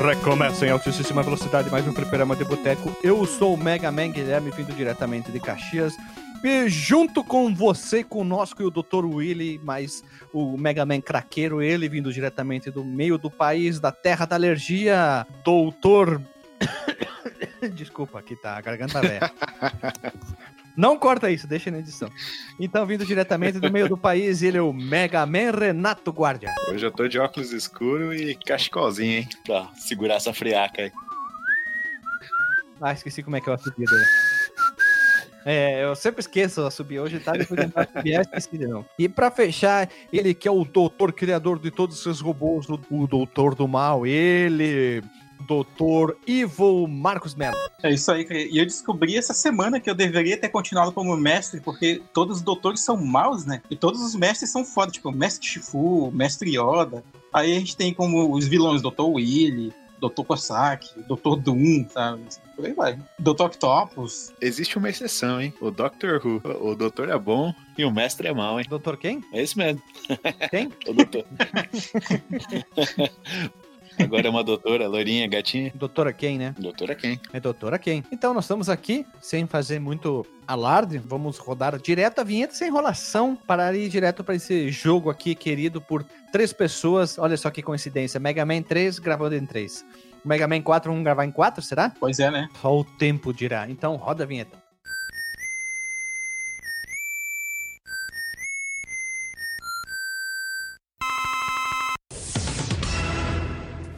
Recomeça em altíssima velocidade mais um fliperama de boteco. Eu sou o Mega Man Guilherme, vindo diretamente de Caxias. E junto com você, conosco e o Dr. Willy, mais o Mega Man craqueiro, ele vindo diretamente do meio do país, da terra da alergia, Doutor. Desculpa, aqui tá a garganta velha. Não corta isso, deixa na edição. Então, vindo diretamente do meio do país, ele é o Mega Man Renato Guardia. Hoje eu tô de óculos escuro e cachecolzinho, hein? Pra segurar essa friaca aí. Ah, esqueci como é que é o assobio dele. É, eu sempre esqueço a subir hoje, tá? Depois de subir, eu esqueci de não. E pra fechar, ele que é o doutor criador de todos esses robôs, o, o doutor do mal, ele, doutor Ivo Marcos Mello. É isso aí, cara. E eu descobri essa semana que eu deveria ter continuado como mestre, porque todos os doutores são maus, né? E todos os mestres são foda, tipo, mestre Shifu, mestre Yoda. Aí a gente tem como os vilões, Dr. Willy, Dr. Kosaki, Dr. Doom, sabe? Por aí vai. Dr. Octopus. Existe uma exceção, hein? O Doctor Who. O doutor é bom e o mestre é mau, hein? Doutor quem? É esse mesmo. Quem? O doutor. Agora é uma doutora, loirinha, gatinha. Doutora quem, né? Doutora quem? É doutora quem? Então nós estamos aqui, sem fazer muito alarde, vamos rodar direto a vinheta sem enrolação para ir direto para esse jogo aqui querido por três pessoas. Olha só que coincidência, Mega Man 3 gravando em 3. Mega Man 4, vamos gravar em 4, será? Pois é, né? Só o tempo dirá. Então roda a vinheta.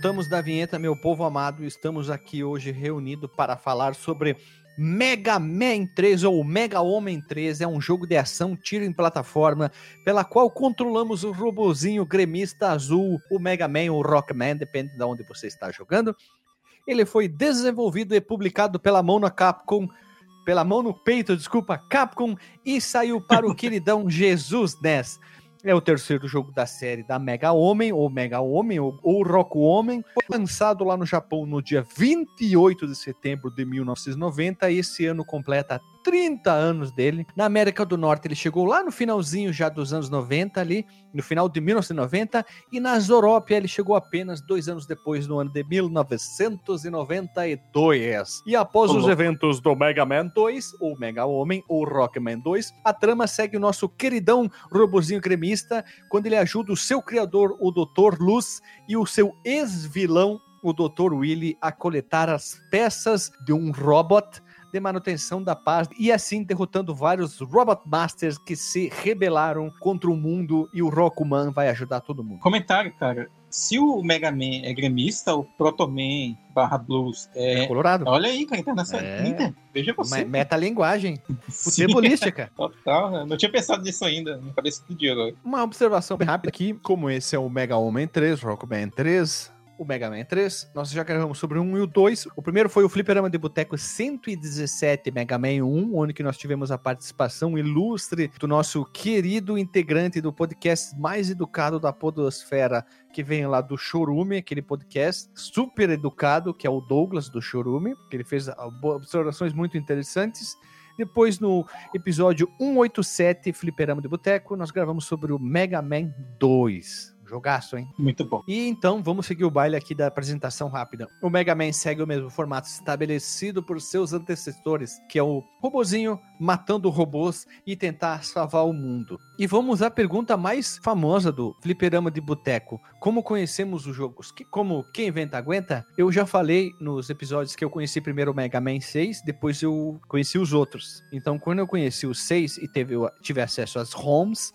Voltamos da vinheta, meu povo amado. Estamos aqui hoje reunidos para falar sobre Mega Man 3 ou Mega Homem 3. É um jogo de ação, tiro em plataforma, pela qual controlamos o robozinho gremista azul, o Mega Man ou Rockman, depende de onde você está jogando. Ele foi desenvolvido e publicado pela mão na Capcom, pela mão no peito, desculpa, Capcom, e saiu para o queridão Jesus NES. É o terceiro jogo da série da Mega Homem, ou Mega Homem, ou, ou Rock Homem. Foi lançado lá no Japão no dia 28 de setembro de 1990 e esse ano completa 30 anos dele. Na América do Norte ele chegou lá no finalzinho já dos anos 90 ali, no final de 1990, e na Zorópia ele chegou apenas dois anos depois, no ano de 1992. E após os eventos do Mega Man 2, ou Mega Homem, ou Rockman 2, a trama segue o nosso queridão robozinho gremista, quando ele ajuda o seu criador, o Dr. Luz, e o seu ex-vilão, o Dr. Willy, a coletar as peças de um robot de manutenção da paz e assim derrotando vários Robot Masters que se rebelaram contra o mundo e o Rockman vai ajudar todo mundo. Comentário, cara. Se o Mega Man é gremista, o Protoman barra Blues é... É colorado. Olha aí, cara, tá nessa É. linha. Veja você. Me- Metalinguagem, futebolística. Total, né? não tinha pensado nisso ainda. Minha cabeça explodiu agora. Uma observação bem rápida aqui, como esse é o Mega Homem 3, Rockman 3, o Mega Man 3, nós já gravamos sobre o 1 e o 2. O primeiro foi o Fliperama de Boteco 117 Mega Man 1, onde que nós tivemos a participação ilustre do nosso querido integrante do podcast mais educado da podosfera, que vem lá do Chorume, aquele podcast super educado, que é o Douglas do Chorume, que ele fez observações muito interessantes. Depois, no episódio 187, Fliperama de Boteco, nós gravamos sobre o Mega Man 2. Jogaço, hein? Muito bom. E então, vamos seguir o baile aqui da apresentação rápida. O Mega Man segue o mesmo formato estabelecido por seus antecessores, que é o robozinho matando robôs e tentar salvar o mundo. E vamos à pergunta mais famosa do Fliperama de Boteco. Como conhecemos os jogos? Que, como quem inventa aguenta? Eu já falei nos episódios que eu conheci primeiro o Mega Man 6, depois eu conheci os outros. Então, quando eu conheci o 6 e teve, tive acesso às ROMs,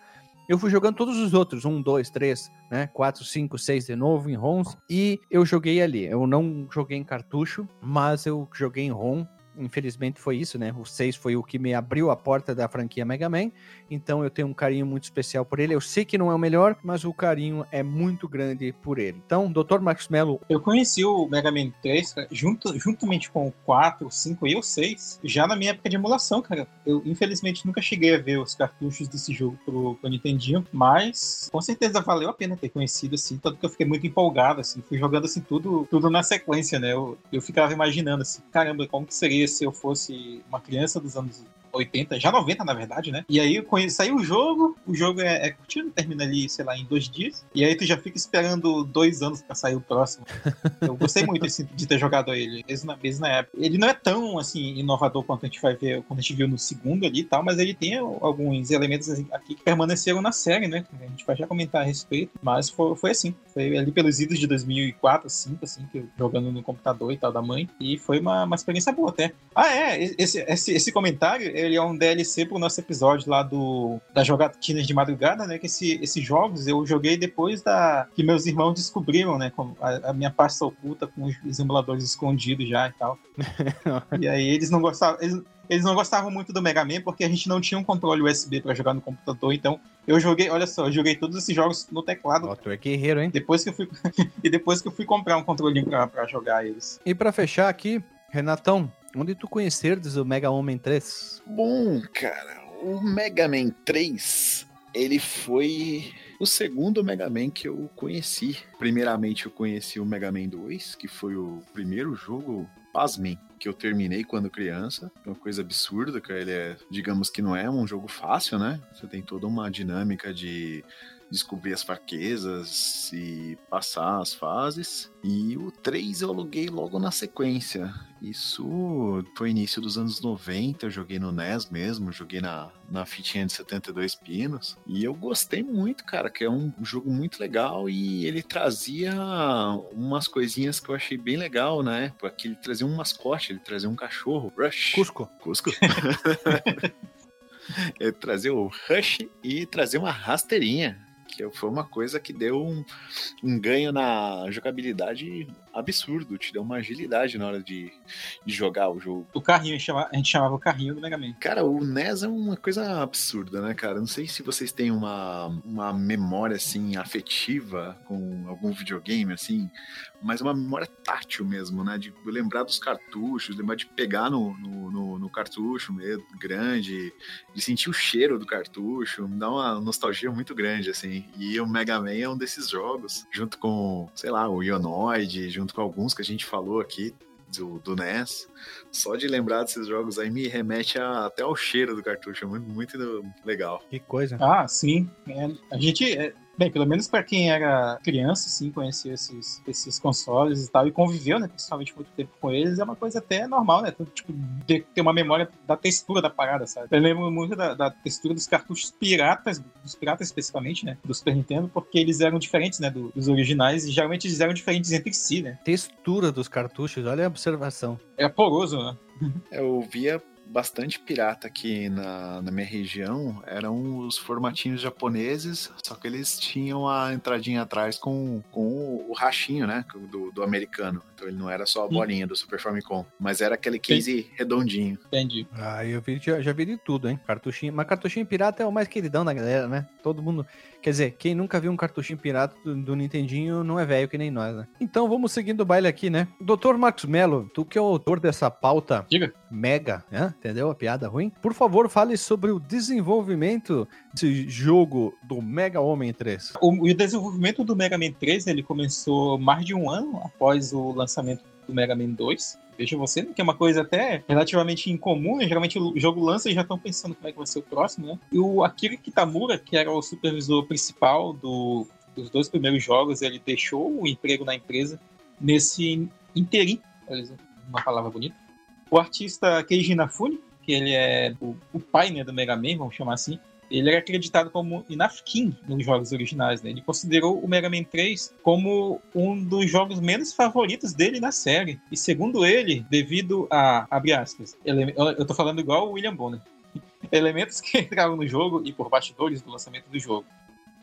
eu fui jogando todos os outros, um, dois, três, né? Quatro, cinco, seis de novo em ROMs. E eu joguei ali. Eu não joguei em cartucho, mas eu joguei em ROM infelizmente foi isso, né? O 6 foi o que me abriu a porta da franquia Mega Man, então eu tenho um carinho muito especial por ele. Eu sei que não é o melhor, mas o carinho é muito grande por ele. Então, Dr. Marcos Mello. Eu conheci o Mega Man 3 junto, juntamente com o 4, o 5 e o 6, já na minha época de emulação, cara. Eu, infelizmente, nunca cheguei a ver os cartuchos desse jogo pro, pro Nintendinho, mas com certeza valeu a pena ter conhecido, assim, tanto que eu fiquei muito empolgado, assim, fui jogando, assim, tudo, tudo na sequência, né? Eu, eu ficava imaginando, assim, caramba, como que seria se eu fosse uma criança dos anos 80, já 90 na verdade, né? E aí saiu o jogo, o jogo é, é curtido, termina ali, sei lá, em dois dias. E aí tu já fica esperando dois anos pra sair o próximo. Eu gostei muito assim, de ter jogado ele, mesmo na, mesmo na época. Ele não é tão, assim, inovador quanto a gente vai ver, quando a gente viu no segundo ali e tal, mas ele tem alguns elementos assim, aqui que permaneceram na série, né? A gente vai já comentar a respeito, mas foi, foi assim. Foi ali pelos idos de 2004, 2005, assim, que eu, jogando no computador e tal da mãe. E foi uma, uma experiência boa até. Ah, é, esse, esse, esse comentário, ele é um DLC pro nosso episódio lá do da jogatinas de madrugada, né? Que esse, esses jogos eu joguei depois da que meus irmãos descobriram, né? A, a minha pasta oculta com os emuladores escondidos já e tal. e aí eles não gostavam. Eles, eles não gostavam muito do Mega Man porque a gente não tinha um controle USB para jogar no computador, então eu joguei, olha só, eu joguei todos esses jogos no teclado. Ó, tu é guerreiro, hein? Depois que eu fui e depois que eu fui comprar um controlinho para jogar eles. E para fechar aqui, Renatão, Onde tu conheceres o Mega Homem 3? Bom, cara, o Mega Man 3, ele foi o segundo Mega Man que eu conheci. Primeiramente eu conheci o Mega Man 2, que foi o primeiro jogo, pasmem, que eu terminei quando criança. Uma coisa absurda, que ele é, digamos que não é um jogo fácil, né? Você tem toda uma dinâmica de descobrir as fraquezas e passar as fases. E o 3 eu aluguei logo na sequência. Isso foi início dos anos 90, eu joguei no NES mesmo, joguei na, na fitinha de 72 pinos. E eu gostei muito, cara, que é um jogo muito legal e ele trazia umas coisinhas que eu achei bem legal na né? época, que ele trazia um mascote, ele trazia um cachorro, Rush. Cusco. Cusco. ele trazia o Rush e trazia uma rasteirinha que foi uma coisa que deu um, um ganho na jogabilidade absurdo, te deu uma agilidade na hora de, de jogar o jogo. O carrinho, a gente chamava o carrinho do Mega Man. Cara, o NES é uma coisa absurda, né, cara? Não sei se vocês têm uma, uma memória, assim, afetiva com algum videogame, assim, mas uma memória tátil mesmo, né? De lembrar dos cartuchos, lembrar de pegar no, no, no, no cartucho mesmo, grande, de sentir o cheiro do cartucho, me dá uma nostalgia muito grande, assim. E o Mega Man é um desses jogos, junto com, sei lá, o Ionoid, junto com alguns que a gente falou aqui, do, do NES. Só de lembrar desses jogos aí me remete a, até ao cheiro do cartucho. É muito, muito legal. Que coisa. Ah, sim. É, a gente. É, Bem, pelo menos para quem era criança, sim, conhecia esses, esses consoles e tal, e conviveu, né, principalmente muito tempo com eles, é uma coisa até normal, né? Tipo, ter uma memória da textura da parada, sabe? Eu lembro muito da, da, textura dos cartuchos piratas, dos piratas especificamente, né? Do Super Nintendo, porque eles eram diferentes, né? Do, dos originais, e geralmente eles eram diferentes entre si, né? Textura dos cartuchos, olha a observação. É poroso, né? Eu via bastante pirata aqui na, na minha região eram os formatinhos japoneses, só que eles tinham a entradinha atrás com, com o, o rachinho, né? Do, do americano. Então ele não era só a bolinha do Super Famicom, mas era aquele case Entendi. redondinho. Entendi. Ah, eu vi, já, já vi de tudo, hein? Cartuchinho. Mas cartuchinho pirata é o mais queridão da galera, né? Todo mundo. Quer dizer, quem nunca viu um cartuchinho pirata do, do Nintendinho não é velho que nem nós, né? Então vamos seguindo o baile aqui, né? Doutor Marcos Mello, tu que é o autor dessa pauta Diga. Mega, né? entendeu? A piada ruim. Por favor, fale sobre o desenvolvimento desse jogo do Mega Homem 3. O, o desenvolvimento do Mega Man 3 ele começou mais de um ano após o lançamento do Mega Man 2. Veja você, que é uma coisa até relativamente incomum, né? geralmente o jogo lança e já estão pensando como é que vai ser o próximo, né? E o Akira Kitamura, que era o supervisor principal do, dos dois primeiros jogos, ele deixou o emprego na empresa nesse interim, uma palavra bonita. O artista Keiji Inafune, que ele é o, o pai né, do Mega Man, vamos chamar assim, ele era acreditado como Inafkin nos jogos originais. Né? Ele considerou o Mega Man 3 como um dos jogos menos favoritos dele na série. E segundo ele, devido a, abre aspas, ele, eu tô falando igual o William Bonner. elementos que entravam no jogo e por bastidores do lançamento do jogo.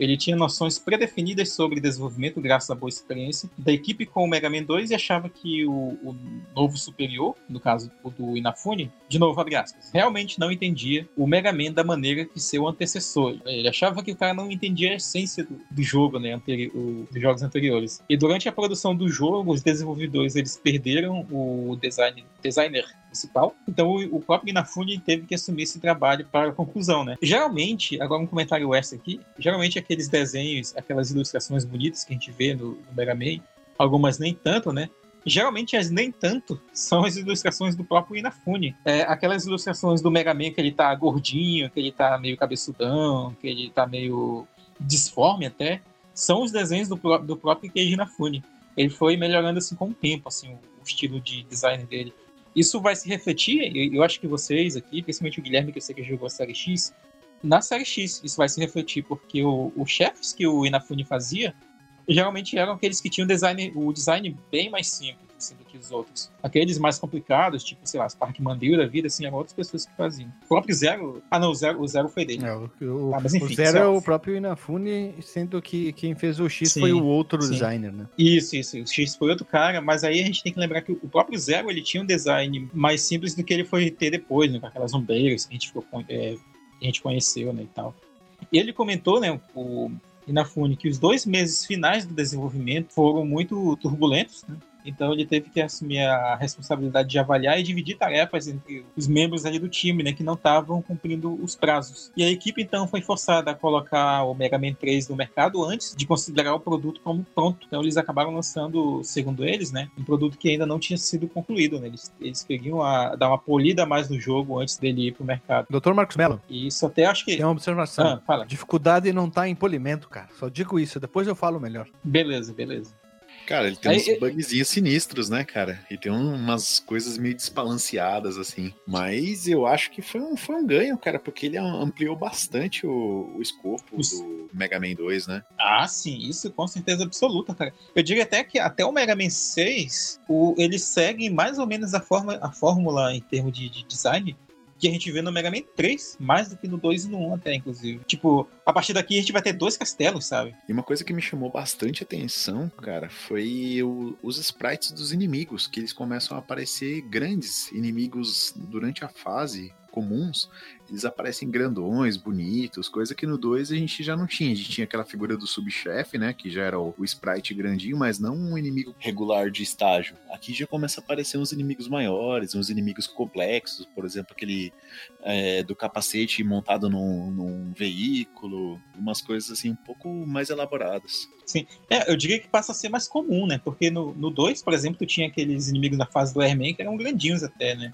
Ele tinha noções predefinidas sobre desenvolvimento graças à boa experiência da equipe com o Mega Man 2 e achava que o, o novo superior, no caso o do Inafune, de novo, abre aspas, realmente não entendia o Mega Man da maneira que seu antecessor. Ele achava que o cara não entendia a essência do, do jogo, né, anteri o, dos jogos anteriores. E durante a produção do jogo, os desenvolvedores eles perderam o design, designer principal. Então o, próprio Inafune teve que assumir esse trabalho para a conclusão, né? Geralmente, agora um comentário extra aqui, geralmente aqueles desenhos, aquelas ilustrações bonitas que a gente vê no, no Mega Man, algumas nem tanto, né? Geralmente as nem tanto são as ilustrações do próprio Inafune. É, aquelas ilustrações do Mega Man que ele tá gordinho, que ele tá meio cabeçudão, que ele tá meio disforme até, são os desenhos do, do próprio Keiji Inafune. Ele foi melhorando assim com o tempo, assim, o estilo de design dele. Isso vai se refletir, eu acho que vocês aqui, principalmente o Guilherme, que eu sei que jogou a Série X, na Série X isso vai se refletir, porque os chefes que o Inafune fazia geralmente eram aqueles que tinham design, o design bem mais simples assim, do que os outros. Aqueles mais complicados, tipo, sei lá, Spark Mandrill da vida, assim, eram outras pessoas que faziam. O próprio Zero. Ah, não, o Zero, o Zero foi dele. É, o, o, ah, mas, enfim, o Zero é o próprio Inafune, sendo que quem fez o X sim, foi o outro sim. designer, né? Isso, isso. O X foi outro cara, mas aí a gente tem que lembrar que o próprio Zero ele tinha um design mais simples do que ele foi ter depois, né? Com aquelas ombreiras que a gente, ficou, é, a gente conheceu, né? E tal. E ele comentou, né? O, Inafune que os dois meses finais do desenvolvimento foram muito turbulentos, né? Então ele teve que assumir a responsabilidade de avaliar e dividir tarefas entre os membros ali do time, né, que não estavam cumprindo os prazos. E a equipe então foi forçada a colocar o Mega Man 3 no mercado antes de considerar o produto como pronto. Então eles acabaram lançando, segundo eles, né, um produto que ainda não tinha sido concluído. Né? Eles, eles queriam a, dar uma polida mais no jogo antes dele ir pro mercado. Doutor Marcos Mello. Isso até acho que. Tem uma observação. Ah, fala. Dificuldade não tá em polimento, cara. Só digo isso, depois eu falo melhor. Beleza, beleza. Cara, ele tem Aí, uns eu... bugzinhos sinistros, né, cara? E tem umas coisas meio desbalanceadas, assim. Mas eu acho que foi um, foi um ganho, cara, porque ele ampliou bastante o, o escopo do Mega Man 2, né? Ah, sim, isso com certeza absoluta, cara. Eu diria até que até o Mega Man 6, o, ele segue mais ou menos a, forma, a fórmula em termos de, de design que a gente vê no Mega Man 3, mais do que no 2 e no 1 até, inclusive. Tipo, a partir daqui a gente vai ter dois castelos, sabe? E uma coisa que me chamou bastante atenção, cara, foi o, os sprites dos inimigos, que eles começam a aparecer grandes inimigos durante a fase comuns, eles aparecem grandões, bonitos, coisa que no 2 a gente já não tinha. A gente tinha aquela figura do subchefe, né? Que já era o, o, sprite grandinho, mas não um inimigo regular de estágio. Aqui já começa a aparecer uns inimigos maiores, uns inimigos complexos, por exemplo, aquele é, do capacete montado num, num veículo, umas coisas assim um pouco mais elaboradas. Sim, é, eu diria que passa a ser mais comum, né? Porque no 2, por exemplo, tu tinha aqueles inimigos na fase do Airman que eram grandinhos até, né?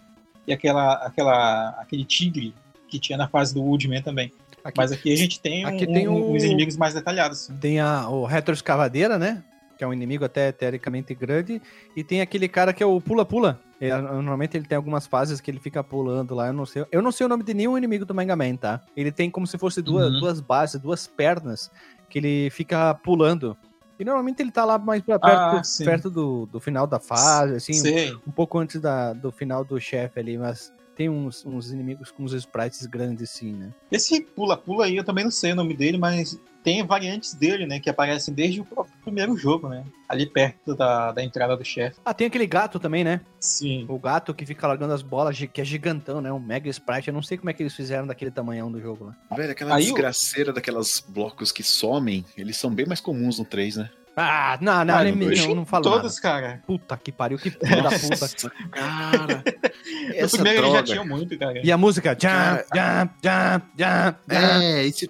E aquela, aquela, aquele tigre que tinha na fase do Woodman também. Aqui, Mas aqui a gente tem, aqui um, tem um, uns inimigos mais detalhados. Tem a, o retroescavadeira, né? Que é um inimigo até teoricamente grande. E tem aquele cara que é o pula-pula. É, normalmente ele tem algumas fases que ele fica pulando lá. Eu não sei, eu não sei o nome de nenhum inimigo do Mega Man, tá? Ele tem como se fosse duas, uhum. duas bases, duas pernas que ele fica pulando. E normalmente ele tá lá mais pra perto, ah, perto do, do final da fase, assim, um, um, pouco antes da, do final do chefe ali, mas tem uns, uns inimigos com uns sprites grandes, sim, né? Esse pula-pula aí, eu também não sei o nome dele, mas tem variantes dele, né? Que aparecem desde o primeiro jogo, né? Ali perto da, da entrada do chefe. Ah, tem aquele gato também, né? Sim. O gato que fica largando as bolas, que é gigantão, né? Um mega sprite. Eu não sei como é que eles fizeram daquele tamanhão do jogo lá. Velho, aquela Aí desgraceira eu... daquelas blocos que somem, eles são bem mais comuns no 3, né? Ah, não, não, ah, não, não, não falo Todos, nada. cara. Puta que pariu, que filho da puta. cara. Essa no primeiro droga. já tinha muito, cara. E a música? Jump, jump, jump, jump. É, esse...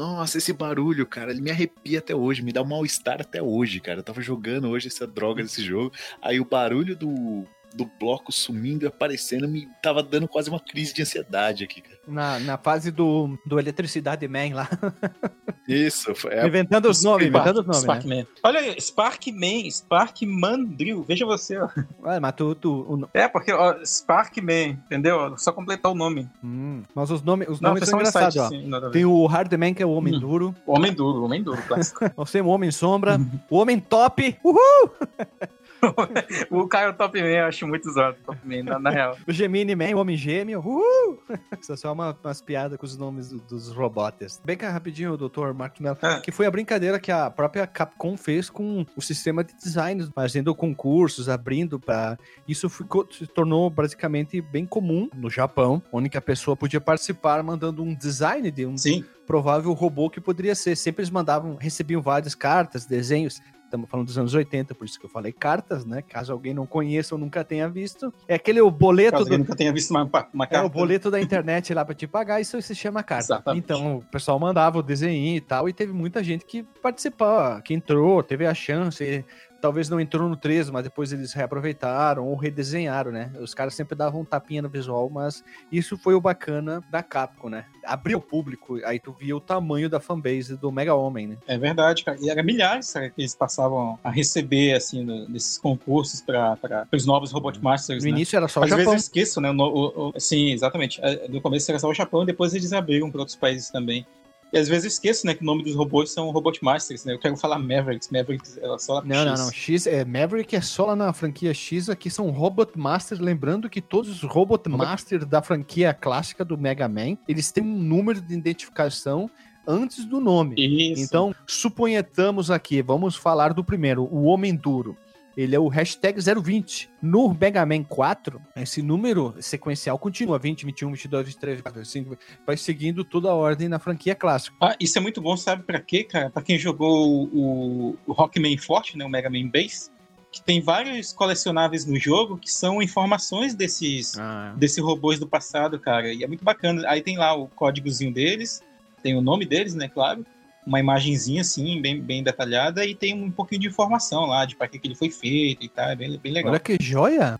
Nossa, esse barulho, cara, ele me arrepia até hoje, me dá um mal-estar até hoje, cara. Eu tava jogando hoje essa droga desse jogo, aí o barulho do do bloco sumindo e aparecendo me tava dando quase uma crise de ansiedade aqui, cara. Na, na fase do, do Eletricidade Man lá. Isso. É inventando os nomes, inventando os nomes. Spark né? Olha aí, Spark Man, Spark Mandrill, veja você, ó. Ué, mas tu... tu o... É, porque, ó, Spark Man, entendeu? Só completar o nome. Hum, mas os, nome, os Não, nomes são engraçados, ó. Sim, Tem o Hard Man, que é o Homem hum. Duro. O Homem Duro, o Homem Duro, clássico. Nós temos o Homem Sombra, o Homem Top, uhul! o cara Top Man eu acho muito zoado, Top Man, na, na real. O Gemini Man, o Homem Gêmeo, uh! Isso é só uma, umas piadas com os nomes do, dos robots. Bem que rapidinho, doutor Marcos Mello, Ah. que foi a brincadeira que a própria Capcom fez com o sistema de design, fazendo concursos, abrindo para Isso ficou, se tornou basicamente bem comum no Japão, onde a pessoa podia participar mandando um design de um Sim, provável robô que poderia ser. Sempre eles mandavam, recebiam várias cartas, desenhos. Estamos falando dos anos 80, por isso que eu falei cartas, né? Caso alguém não conheça ou nunca tenha visto. É aquele o boleto caso do, nunca tenha visto uma, uma é carta. o boleto da internet lá pra te pagar, isso se chama carta. Exatamente. Então, o pessoal mandava o desenho e tal, e teve muita gente que participou, que entrou, teve a chance. Talvez não entrou no 3, mas depois eles reaproveitaram ou redesenharam, né? Os caras sempre davam um tapinha no visual, mas isso foi o bacana da Capcom, né? Abriu o público, aí tu via o tamanho da fanbase do Mega Homem, né? É verdade, cara. E era milhares cara, que eles passavam a receber, assim, no- nesses concursos para os novos Robot Masters, No né? início era só o Às vezes Japão. eu esqueço, né? o o- o- sim, exatamente. É, No começo era só o Japão, depois eles abriram para outros países também. E às vezes eu esqueço, né, que o nome dos robôs são Robot Masters, né? Eu quero falar Mavericks, Mavericks é só lá Não, não, X. não. X é Maverick é só lá na franquia X, aqui são Robot Masters, lembrando que todos os Robot Masters da franquia clássica do Mega Man, eles têm um número de identificação antes do nome. Isso. Então, suponhamos aqui, vamos falar do primeiro, o Homem Duro. Ele é o hashtag 020. No Mega Man 4, esse número sequencial continua 20, 21, 22, 23, 24, 25, vai seguindo toda a ordem na franquia clássica. Ah, isso é muito bom, sabe pra quê, cara? Pra quem jogou o, o Rockman Forte, né, o Mega Man Base, que tem vários colecionáveis no jogo que são informações desses, Ah, desses robôs do passado, cara. E é muito bacana. Aí tem lá o códigozinho deles, tem o nome deles, né, claro. Uma imagenzinha assim, bem, bem detalhada, e tem um pouquinho de informação lá, de pra que, que ele foi feito e tal. É bem, bem legal. olha que joia!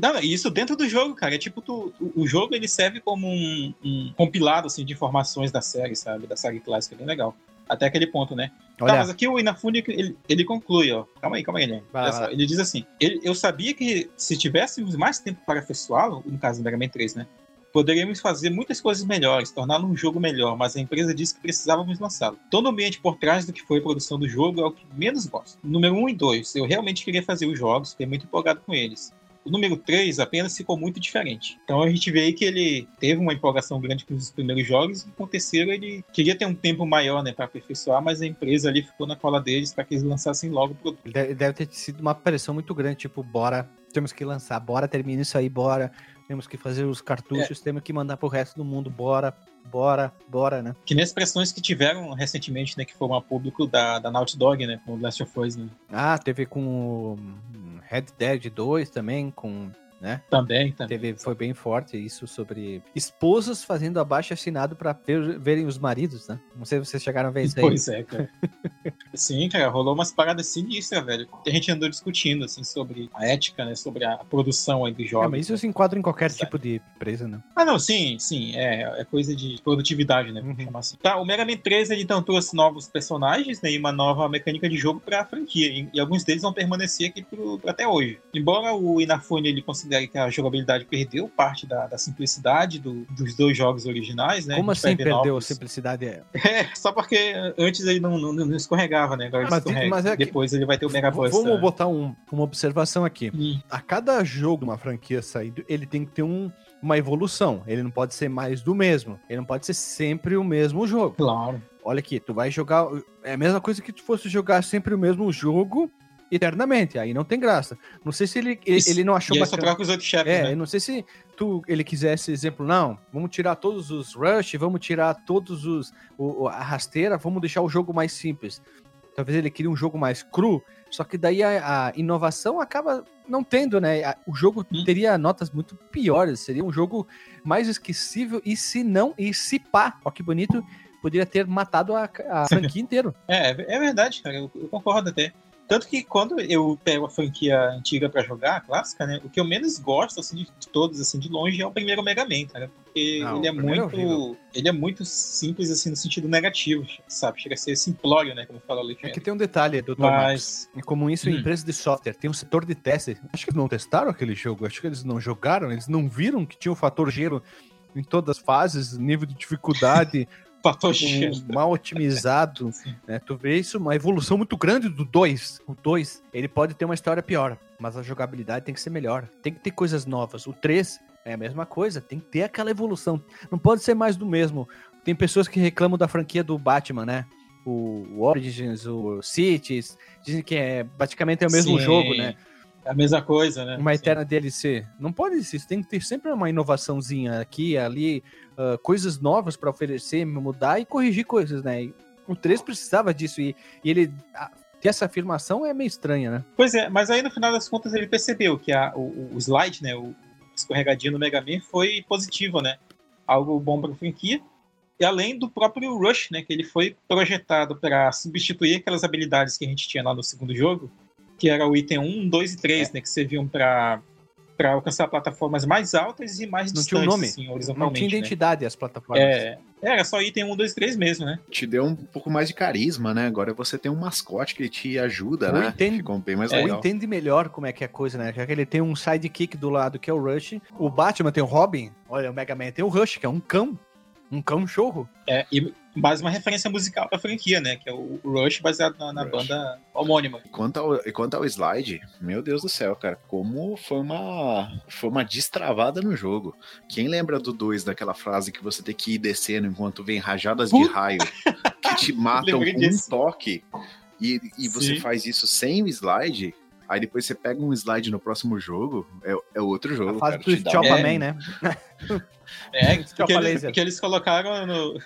Não, isso dentro do jogo, cara. É tipo, tu- o jogo ele serve como um, um compilado assim, de informações da série, sabe? Da série clássica, bem legal. Até aquele ponto, né? Tá, Olha, mas aqui o Inafune, ele, ele conclui, ó. Calma aí, calma aí, só, lá. Ele diz assim: ele- eu sabia que se tivéssemos mais tempo para aperfeiçoá-lo, no caso do Mega Man 3, né? Poderíamos fazer muitas coisas melhores, torná-lo um jogo melhor, mas a empresa disse que precisávamos lançá-lo. Todo o ambiente por trás do que foi a produção do jogo é o que menos gosto. Número 1 e 2, eu realmente queria fazer os jogos, fiquei muito empolgado com eles. O número 3 apenas ficou muito diferente. Então a gente vê aí que ele teve uma empolgação grande com os primeiros jogos, e com ele queria ter um tempo maior né, para aperfeiçoar, mas a empresa ali ficou na cola deles para que eles lançassem logo o produto. Deve ter sido uma pressão muito grande, tipo, bora, temos que lançar, bora, termina isso aí, bora. Temos que fazer os cartuchos, temos que mandar pro resto do mundo, bora, bora, bora, né? Que nem as pressões que tiveram recentemente, né, que foram a público da, da Naughty Dog, né, com o Last of Us, né? Ah, teve com o Red Dead 2 também, com, né? Também, também. Teve, foi bem forte isso sobre esposas fazendo abaixo assinado pra ver- verem os maridos, né? Não sei se vocês chegaram a ver isso aí. Pois é, cara. Sim, cara, rolou umas paradas sinistras, velho. A gente andou discutindo, assim, sobre a ética, né, sobre a produção aí dos É, jogos. mas isso se enquadra em qualquer tipo de empresa, né? Ah, não, sim, sim, é, é coisa de produtividade, né, Uhum. chamar assim. Tá, o Mega Man 3, ele então trouxe novos personagens, né, e uma nova mecânica de jogo pra franquia, e, e alguns deles vão permanecer aqui pro, até hoje. Embora o Inafune, ele considere que a jogabilidade perdeu parte da, da simplicidade do- dos dois jogos originais, né. Como assim perdeu novos- a simplicidade? É, só porque antes ele não, não, não escorregava, né, agora Mas- escorrega. mas é que- Depois ele vai ter o Mega Buster. Vamos botar um- uma observação aqui. Hum, a cada jogo, uma franquia saído, ele tem que ter um- uma evolução. Ele não pode ser mais do mesmo. Ele não pode ser sempre o mesmo jogo. Claro. Olha aqui, tu vai jogar. É a mesma coisa que tu fosse jogar sempre o mesmo jogo eternamente. Aí não tem graça. Não sei se ele, ele, Isso. ele não achou E aí só bacana. troca os outros chefes, É, né? eu não sei se tu, ele quisesse exemplo, não, vamos tirar todos os rush, vamos tirar todos os o, a rasteira, vamos deixar o jogo mais simples. Talvez ele queria um jogo mais cru, só que daí a, a inovação acaba não tendo, né? O jogo Hum. teria notas muito piores, seria um jogo mais esquecível e se não, e se pá, ó que bonito, poderia ter matado a, a franquia inteira. É, é verdade, cara, eu, eu concordo até. Tanto que quando eu pego a franquia antiga pra jogar, a clássica, né? O que eu menos gosto, assim, de, todos, assim, de longe, é o primeiro Mega Man, cara. Porque Não, ele é é muito. horrível. ele é muito simples, assim, no sentido negativo, sabe? Chega a ser simplório, né? Como fala o É Alexandre. que tem um detalhe, Dr. Mas. É comum isso em Hum. empresas de software. Tem um setor de teste. Acho que eles não testaram aquele jogo. Acho que eles não jogaram. Eles não viram que tinha o fator gelo em todas as fases, nível de dificuldade. Mal otimizado, né? Tu vê isso, uma evolução muito grande do 2. O 2, ele pode ter uma história pior, mas a jogabilidade tem que ser melhor. Tem que ter coisas novas. O 3 é a mesma coisa, tem que ter aquela evolução. Não pode ser mais do mesmo. Tem pessoas que reclamam da franquia do Batman, né? O Origins, o Cities, dizem que é praticamente é o mesmo Sim. jogo, né? É a mesma coisa, né? Uma Sim. eterna DLC. Não pode existir, tem que ter sempre uma inovaçãozinha aqui, ali, ah, coisas novas pra oferecer, mudar e corrigir coisas, né? E o 3 precisava disso e, e ele ah, ter essa afirmação é meio estranha, né? Pois é, mas aí no final das contas ele percebeu que a- o, o slide, né, o escorregadinho no Mega Man foi positivo, né? Algo bom para a franquia. E além do próprio Rush, né, que ele foi projetado para substituir aquelas habilidades que a gente tinha lá no segundo jogo, que era o item 1, 2 e 3, né, que serviam para para alcançar plataformas mais altas e mais Não distantes, tinha um nome. assim, Não horizontalmente. tinha né? identidade as plataformas. É, era só item 1, 2 e 3 mesmo, né? Te deu um pouco mais de carisma, né? Agora você tem um mascote que te ajuda, Ou né? entende- Ficou bem mais Ou legal. entende melhor como é que é a coisa, né? Já que ele tem um sidekick do lado que é o Rush. O Batman tem o Robin. Olha, o Mega Man tem o Rush, que é um cão. Um cão chorro. É, e mais uma referência musical da franquia, né? Que é o Rush baseado na, na Rush. banda homônima. Quanto ao, e quanto ao slide, meu Deus do céu, cara, como foi uma, foi uma destravada no jogo. Quem lembra do 2, daquela frase que você tem que ir descendo enquanto vem rajadas de raio que te matam com um toque e, e você faz isso sem o slide? Aí depois você pega um slide no próximo jogo, é, é outro jogo. A fase cara, do Choppa Man, né? É, que que eles colocaram no.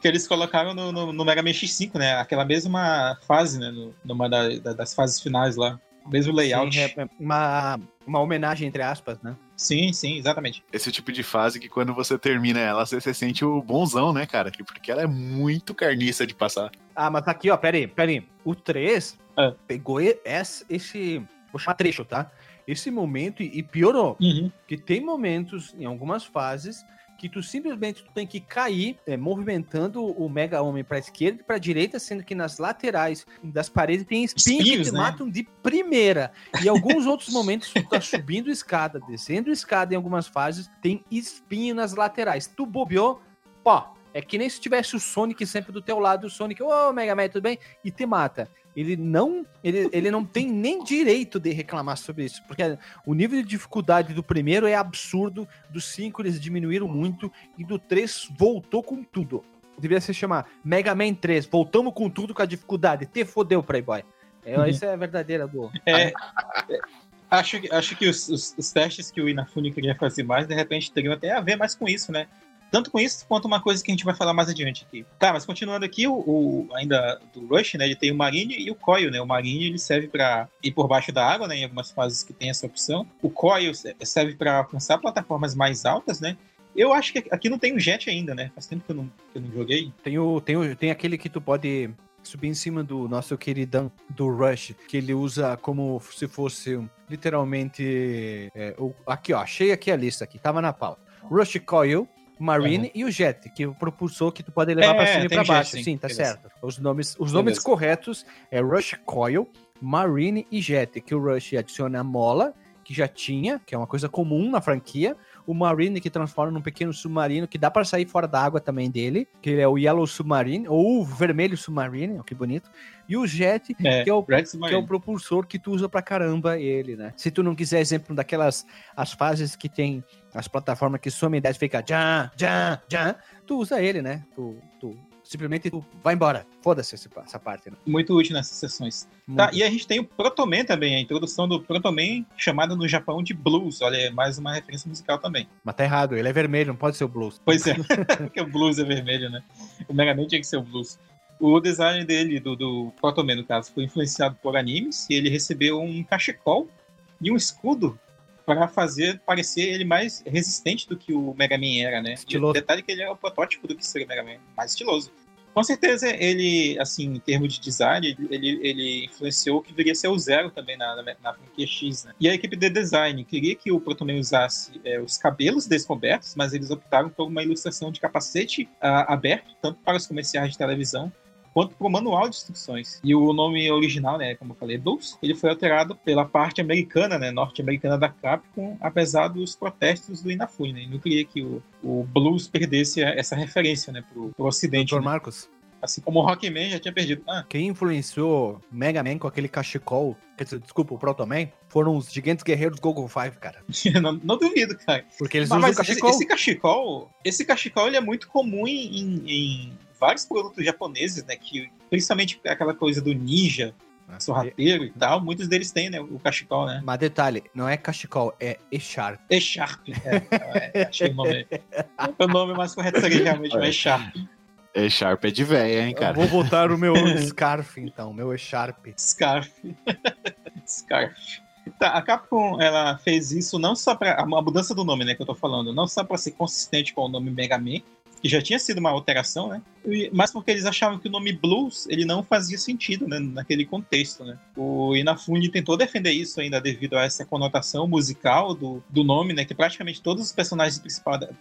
Que eles colocaram no, no, no Mega Man X5, né? Aquela mesma fase, né? No, numa da- da- das fases finais lá. O mesmo layout. Sim, Sim, é uma, uma homenagem, entre aspas, né? Sim, exatamente. Esse tipo de fase que quando você termina ela, você, você sente o bonzão, né, cara? Porque ela é muito carniça de passar. Ah, mas aqui, ó, peraí, peraí. O 3 Ah. pegou esse, esse. Vou chamar trecho, tá? Esse momento e e piorou. Uhum. que tem momentos, em algumas fases, que tu simplesmente tu tem que cair é, movimentando o Mega Homem pra esquerda e pra direita, sendo que nas laterais das paredes tem espinhos, Espinhos, que te né? matam de primeira. E em alguns outros momentos tu tá subindo escada, descendo escada em algumas fases, tem espinho nas laterais. Tu bobeou, pô, é que nem se tivesse o Sonic sempre do teu lado, o Sonic, ô Mega Man, tudo bem? E te mata. Ele não, ele, ele não tem nem direito de reclamar sobre isso, porque o nível de dificuldade do primeiro é absurdo, do 5 eles diminuíram muito, e do 3 voltou com tudo. Deveria se chamar Mega Man 3, voltamos com tudo com a dificuldade, te fodeu, Playboy. É, Uhum. Isso é a verdadeira do. É, é, acho, que- acho que os, os- os testes que o Inafune queria fazer mais, de repente, teriam até a ver mais com isso, né? Tanto com isso quanto uma coisa que a gente vai falar mais adiante aqui. Tá, mas continuando aqui, o, o- ainda do Rush, né? Ele tem o Marine e o Coil, né? O Marine ele serve para ir por baixo da água, né? Em algumas fases que tem essa opção. O Coil se- serve para alcançar plataformas mais altas, né? Eu acho que aqui não tem o Jet ainda, né? Faz tempo que eu não, que eu não joguei. Tem, o, tem, o, tem aquele que tu pode subir em cima do nosso queridão do Rush, que ele usa como se fosse literalmente. é, o- aqui, ó, achei aqui a lista aqui, tava na pauta. Rush Coil. Marine e o Jet, que é o propulsor que tu pode levar É, pra cima e tem pra o Jet, baixo. sim, Sim, tá beleza. certo. Os nomes, os nomes corretos é Rush Coil, Marine e Jet, que o Rush adiciona a mola, que já tinha, que é uma coisa comum na franquia. O Marine que transforma num pequeno submarino que dá para sair fora da água também dele, que ele é o Yellow Submarine, ou o Vermelho Submarine, que bonito. E o Jet, É, que é o que é o propulsor que tu usa pra caramba ele, né? Se tu não quiser exemplo daquelas as fases que tem as plataformas que sua idade fica já, já, já, tu usa ele, né? Tu, tu simplesmente tu vai embora. Foda-se essa parte, né? Muito útil nessas sessões. Tá, e a gente tem o Protoman também, a introdução do Protoman, chamado no Japão de Blues. Olha, é mais uma referência musical também. Mas tá errado, ele é vermelho, não pode ser o blues. Pois é, porque o Blues é vermelho, né? O Mega Man tinha que ser o Blues. O design dele, do, do Protoman, no caso, foi influenciado por animes e ele recebeu um cachecol e um escudo para fazer parecer ele mais resistente do que o Mega Man era, né? E o Estiloso. detalhe é que ele é o protótipo do que seria o Mega Man, mais estiloso. Com certeza, ele, assim, em termos de design, ele, ele, influenciou o que viria a ser o Zero também na, na, na franquia X, né? E a equipe de design queria que o Protoman usasse é, os cabelos descobertos, mas eles optaram por uma ilustração de capacete ah, aberto, tanto para os comerciais de televisão, quanto pro manual de instruções. E o nome original, né, como eu falei, Blues, ele foi alterado pela parte americana, né, norte-americana da Capcom, apesar dos protestos do Inafune, né? não queria que o, o Blues perdesse essa referência, né, pro, pro ocidente. Doutor né? Marcos, Assim como o Rockman já tinha perdido. Ah, quem influenciou Mega Man com aquele cachecol, quer dizer, desculpa, o Proto Man, foram os gigantes guerreiros Google Five, cara. não, não duvido, cara. Porque eles Mas, usam mas esse, cachecol. esse cachecol, esse cachecol ele é muito comum em, em vários produtos japoneses, né? Que, principalmente aquela coisa do ninja, sorrateiro e tal, muitos deles têm, né? O cachecol, né? Mas detalhe, não é cachecol, é E-Sharp. E-Sharp. É, é, achei o nome. o nome mais correto seria realmente o E-Sharp. É é de véia, hein, Eu cara? vou botar o meu Scarf, então, meu E-Sharp. Scarf. Scarf. Tá, a Capcom ela fez isso não só para a mudança do nome, né, que eu tô falando, não só para ser consistente com o nome Mega Man, que já tinha sido uma alteração, né? Mas porque eles achavam que o nome Blues ele não fazia sentido, né, naquele contexto, né? O Inafune tentou defender isso ainda devido a essa conotação musical do, do nome, né, que praticamente todos os personagens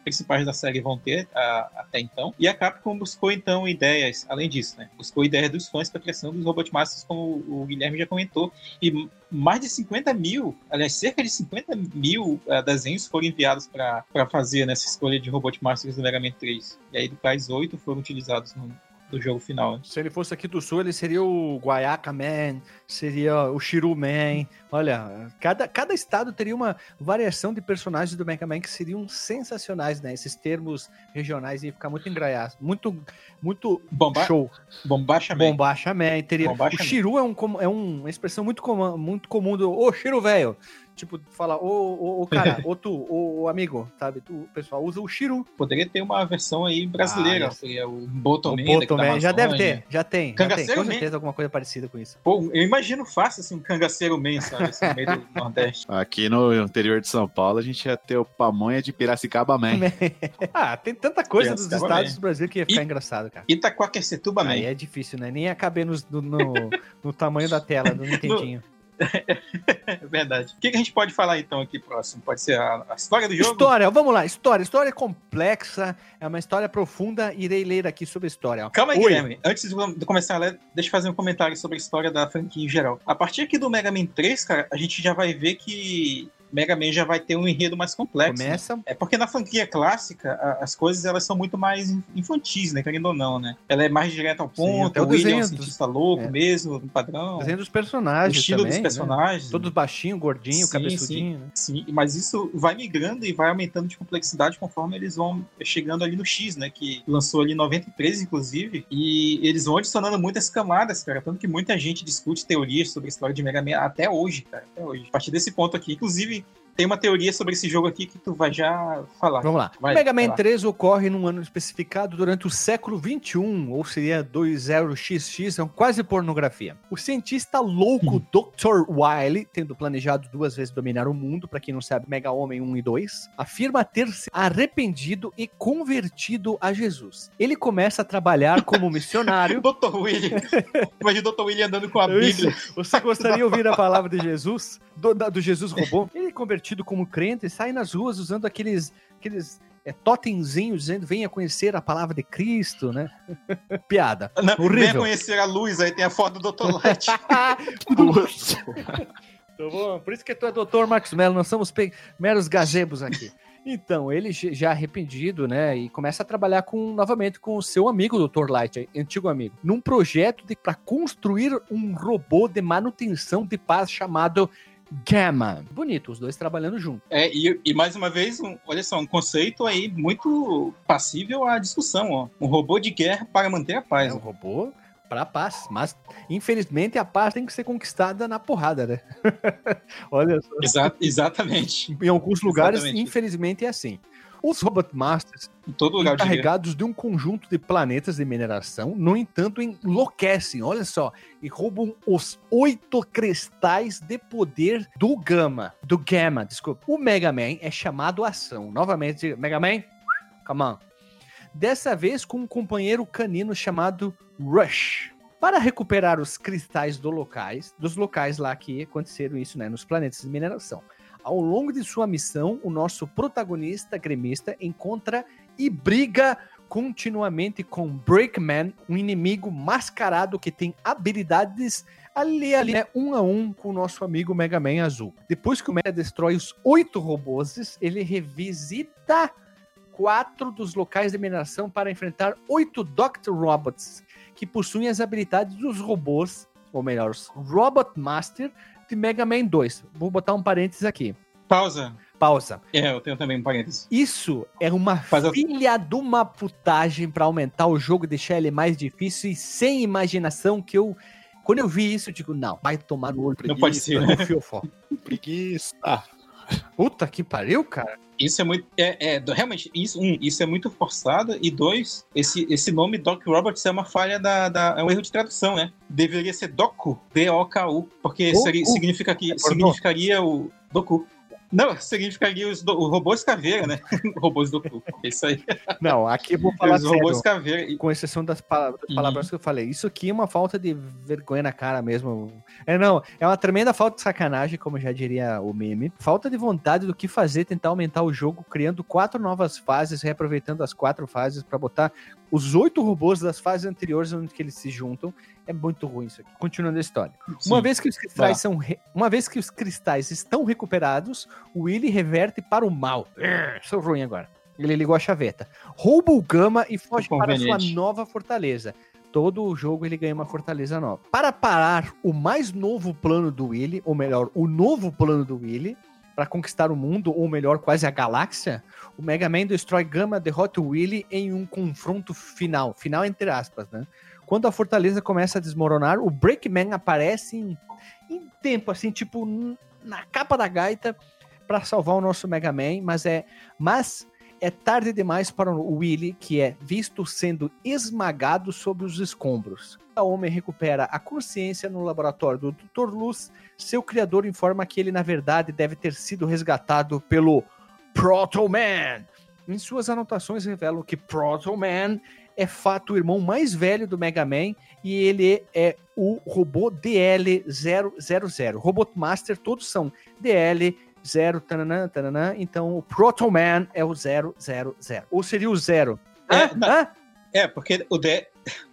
principais da, série vão ter a- até então. E a Capcom buscou então ideias, além disso, né? Buscou ideias dos fãs para a criação dos Robot Masters, como o Guilherme já comentou. E mais de 50 mil, aliás, cerca de 50 mil eh, desenhos foram enviados para fazer nessa escolha de Robot Masters do Mega Man 3. E aí, do oito foram utilizados no, do jogo final. né? Se ele fosse aqui do sul, ele seria o Guayaka Man, seria o Shiru Man. Olha, cada, cada estado teria uma variação de personagens do Mega Man que seriam sensacionais, né? Esses termos regionais iam ficar muito engraiados. Muito, muito Bomba show. Bombacha Man. Bombacha Man. Teria... Bombacha o Man. Shiru é, um, com- é um- uma expressão muito comum, muito comum do Ô, Shiru, velho. Tipo, fala, ô, ô, ô, cara, ô, tu, ô, ô, amigo, sabe? Tu, o pessoal usa o Shiru. Poderia ter uma versão aí brasileira, Ah, seria o Botoman. o daqui Boto da Man. Já deve ter, já tem. Já tem. Cangaceiro Com Man. certeza alguma coisa parecida com isso. Pô, eu imagino fácil assim, um cangaceiro man, sabe? Assim, no meio do Nordeste. Aqui no interior de São Paulo, a gente ia ter o pamonha de Piracicaba Man. ah, tem tanta coisa dos estados bem. do Brasil que ia ficar E- engraçado, cara. Itaquaquecetuba Man. Aí é difícil, né? Nem ia caber no, no, no tamanho da tela do Nintendinho. É verdade. O que, a gente pode falar então aqui próximo? Pode ser a, a história do jogo? História, vamos lá. História. História é complexa, é uma história profunda. Irei ler aqui sobre a história. ó. Calma aí, Oi. Guilherme. Antes de de começar a ler, deixa eu fazer um comentário sobre a história da franquia em geral. A partir aqui do Mega Man 3, cara, a gente já vai ver que Mega Man já vai ter um enredo mais complexo. né? Começa. É porque na franquia clássica, a- as coisas elas são muito mais infantis, né? Querendo ou não, né? Ela é mais direta ao Sim, ponto, até o o William é um cientista louco é. mesmo, um padrão. Desenho dos O personagens. estilo também, dos né? personagens. Todos baixinho, gordinho, Sim, cabeçudinho. né? Sim, mas isso vai migrando e vai aumentando de complexidade conforme eles vão chegando ali no X, né? Que lançou ali em 93, inclusive. E eles vão adicionando muitas camadas, cara. Tanto que muita gente discute teorias sobre a história de Mega Man até hoje, cara. Até hoje. A partir desse ponto aqui. Inclusive, tem uma teoria sobre esse jogo aqui que tu vai já falar. Vamos lá. Vai, Mega Man lá. 3 ocorre num ano especificado durante o século 21, ou seria 20XX, é um quase pornografia. O cientista louco Dr. Wily, tendo planejado duas vezes dominar o mundo, pra quem não sabe, Mega Homem 1 e 2, afirma ter se arrependido e convertido a Jesus. Ele começa a trabalhar como missionário. Dr. William. Imagina o Dr. William andando com a Isso. Bíblia. Você gostaria de ouvir a palavra de Jesus? Do, do Jesus robô? Ele é convertido como crente e sai nas ruas usando aqueles, aqueles é, totemzinhos dizendo venha conhecer a palavra de Cristo, né? Piada. Não, venha Horrível. conhecer a luz, aí tem a foto do Dr. Light. Então, bom, Por isso que tu é doutor Marcos Melo, nós somos meros gazebos aqui. Então, ele já arrependido, né, e começa a trabalhar com novamente com o seu amigo Dr. Light, antigo amigo, num projeto para construir um robô de manutenção de paz chamado Gamma. Bonito, os dois trabalhando junto. É, e, e mais uma vez, um- olha só, um conceito aí muito passível à discussão, ó. Um robô de guerra para manter a paz. É um ó. robô para paz, mas infelizmente a paz tem que ser conquistada na porrada, né? Olha só. Exa- exatamente. Em alguns lugares, Exatamente. infelizmente, é assim. Os Robot Masters todo lugar de guerra. encarregados de um conjunto de planetas de mineração, no entanto, enlouquecem, olha só, e roubam os oito cristais de poder do Gama, do Gamma, desculpa. O Mega Man é chamado à ação. Novamente, Mega Man, come on. Dessa vez com um companheiro canino chamado Rush. Para recuperar os cristais do locais, dos locais lá que aconteceram isso, né, nos planetas de mineração. Ao longo de sua missão, o nosso protagonista gremista encontra e briga continuamente com Breakman, um inimigo mascarado que tem habilidades ali, ali, né, um a um com o nosso amigo Mega Man Azul. Depois que o Mega destrói os oito robôs, ele revisita quatro dos locais de mineração para enfrentar oito Doctor Robots, que possuem as habilidades dos robôs, ou melhor, os Robot Master de Mega Man 2. Vou botar um parênteses aqui. Pausa. Pausa. É, eu tenho também um parênteses. Isso é uma Faz a- filha de uma putagem pra aumentar o jogo e deixar ele mais difícil e sem imaginação que eu. Quando eu vi isso, eu digo, não, vai tomar no olho. Não pode ser, né? Preguiça. Puta que pariu, cara. Isso é muito. É, é, realmente, isso, um, isso é muito forçado. E dois, esse, esse nome Doc Roberts é uma falha da, da- É um erro de tradução, né? Deveria ser Doku, D-O-K-U. Porque seria- significa que, É significaria o. Doku. Não, significaria os, do- os robôs caveira, né? robôs Doku. É isso aí. Não, aqui eu vou falar os sério. robôs caveira. Com exceção das pala- das Uhum. palavras que eu falei. Isso aqui é uma falta de vergonha na cara mesmo. É, não, é uma tremenda falta de sacanagem, como já diria o meme. Falta de vontade do que fazer, tentar aumentar o jogo, criando quatro novas fases, reaproveitando as quatro fases pra botar os oito robôs das fases anteriores onde que eles se juntam. É muito ruim isso aqui. Continuando a história. Uma vez que os cristais são re- uma vez que os cristais estão recuperados, o Willy reverte para o mal. Urgh, sou ruim agora. Ele ligou a chaveta. Rouba o Gama e foge para sua nova fortaleza. Todo o jogo ele ganha uma fortaleza nova. Para parar o mais novo plano do Willy, ou melhor, o novo plano do Willy, para conquistar o mundo, ou melhor, quase a galáxia, o Mega Man destrói Gama, derrota o Willy em um confronto final. Final entre aspas, né? Quando a fortaleza começa a desmoronar, o Breakman aparece em, em tempo, assim, tipo, na capa da gaita para salvar o nosso Mega Man, mas é, mas é tarde demais para o Willy, que é visto sendo esmagado sobre os escombros. O homem recupera a consciência no laboratório do Dr. Luz. Seu criador informa que ele, na verdade, deve ter sido resgatado pelo Proto Man. Em suas anotações revelam que Proto Man é fato o irmão mais velho do Mega Man e ele é o robô DL000. Robot Master, todos são DL0, tananã, tananã. Então o Proto Man é o 000. Ou seria o zero. É, não. Hã? É, porque o D.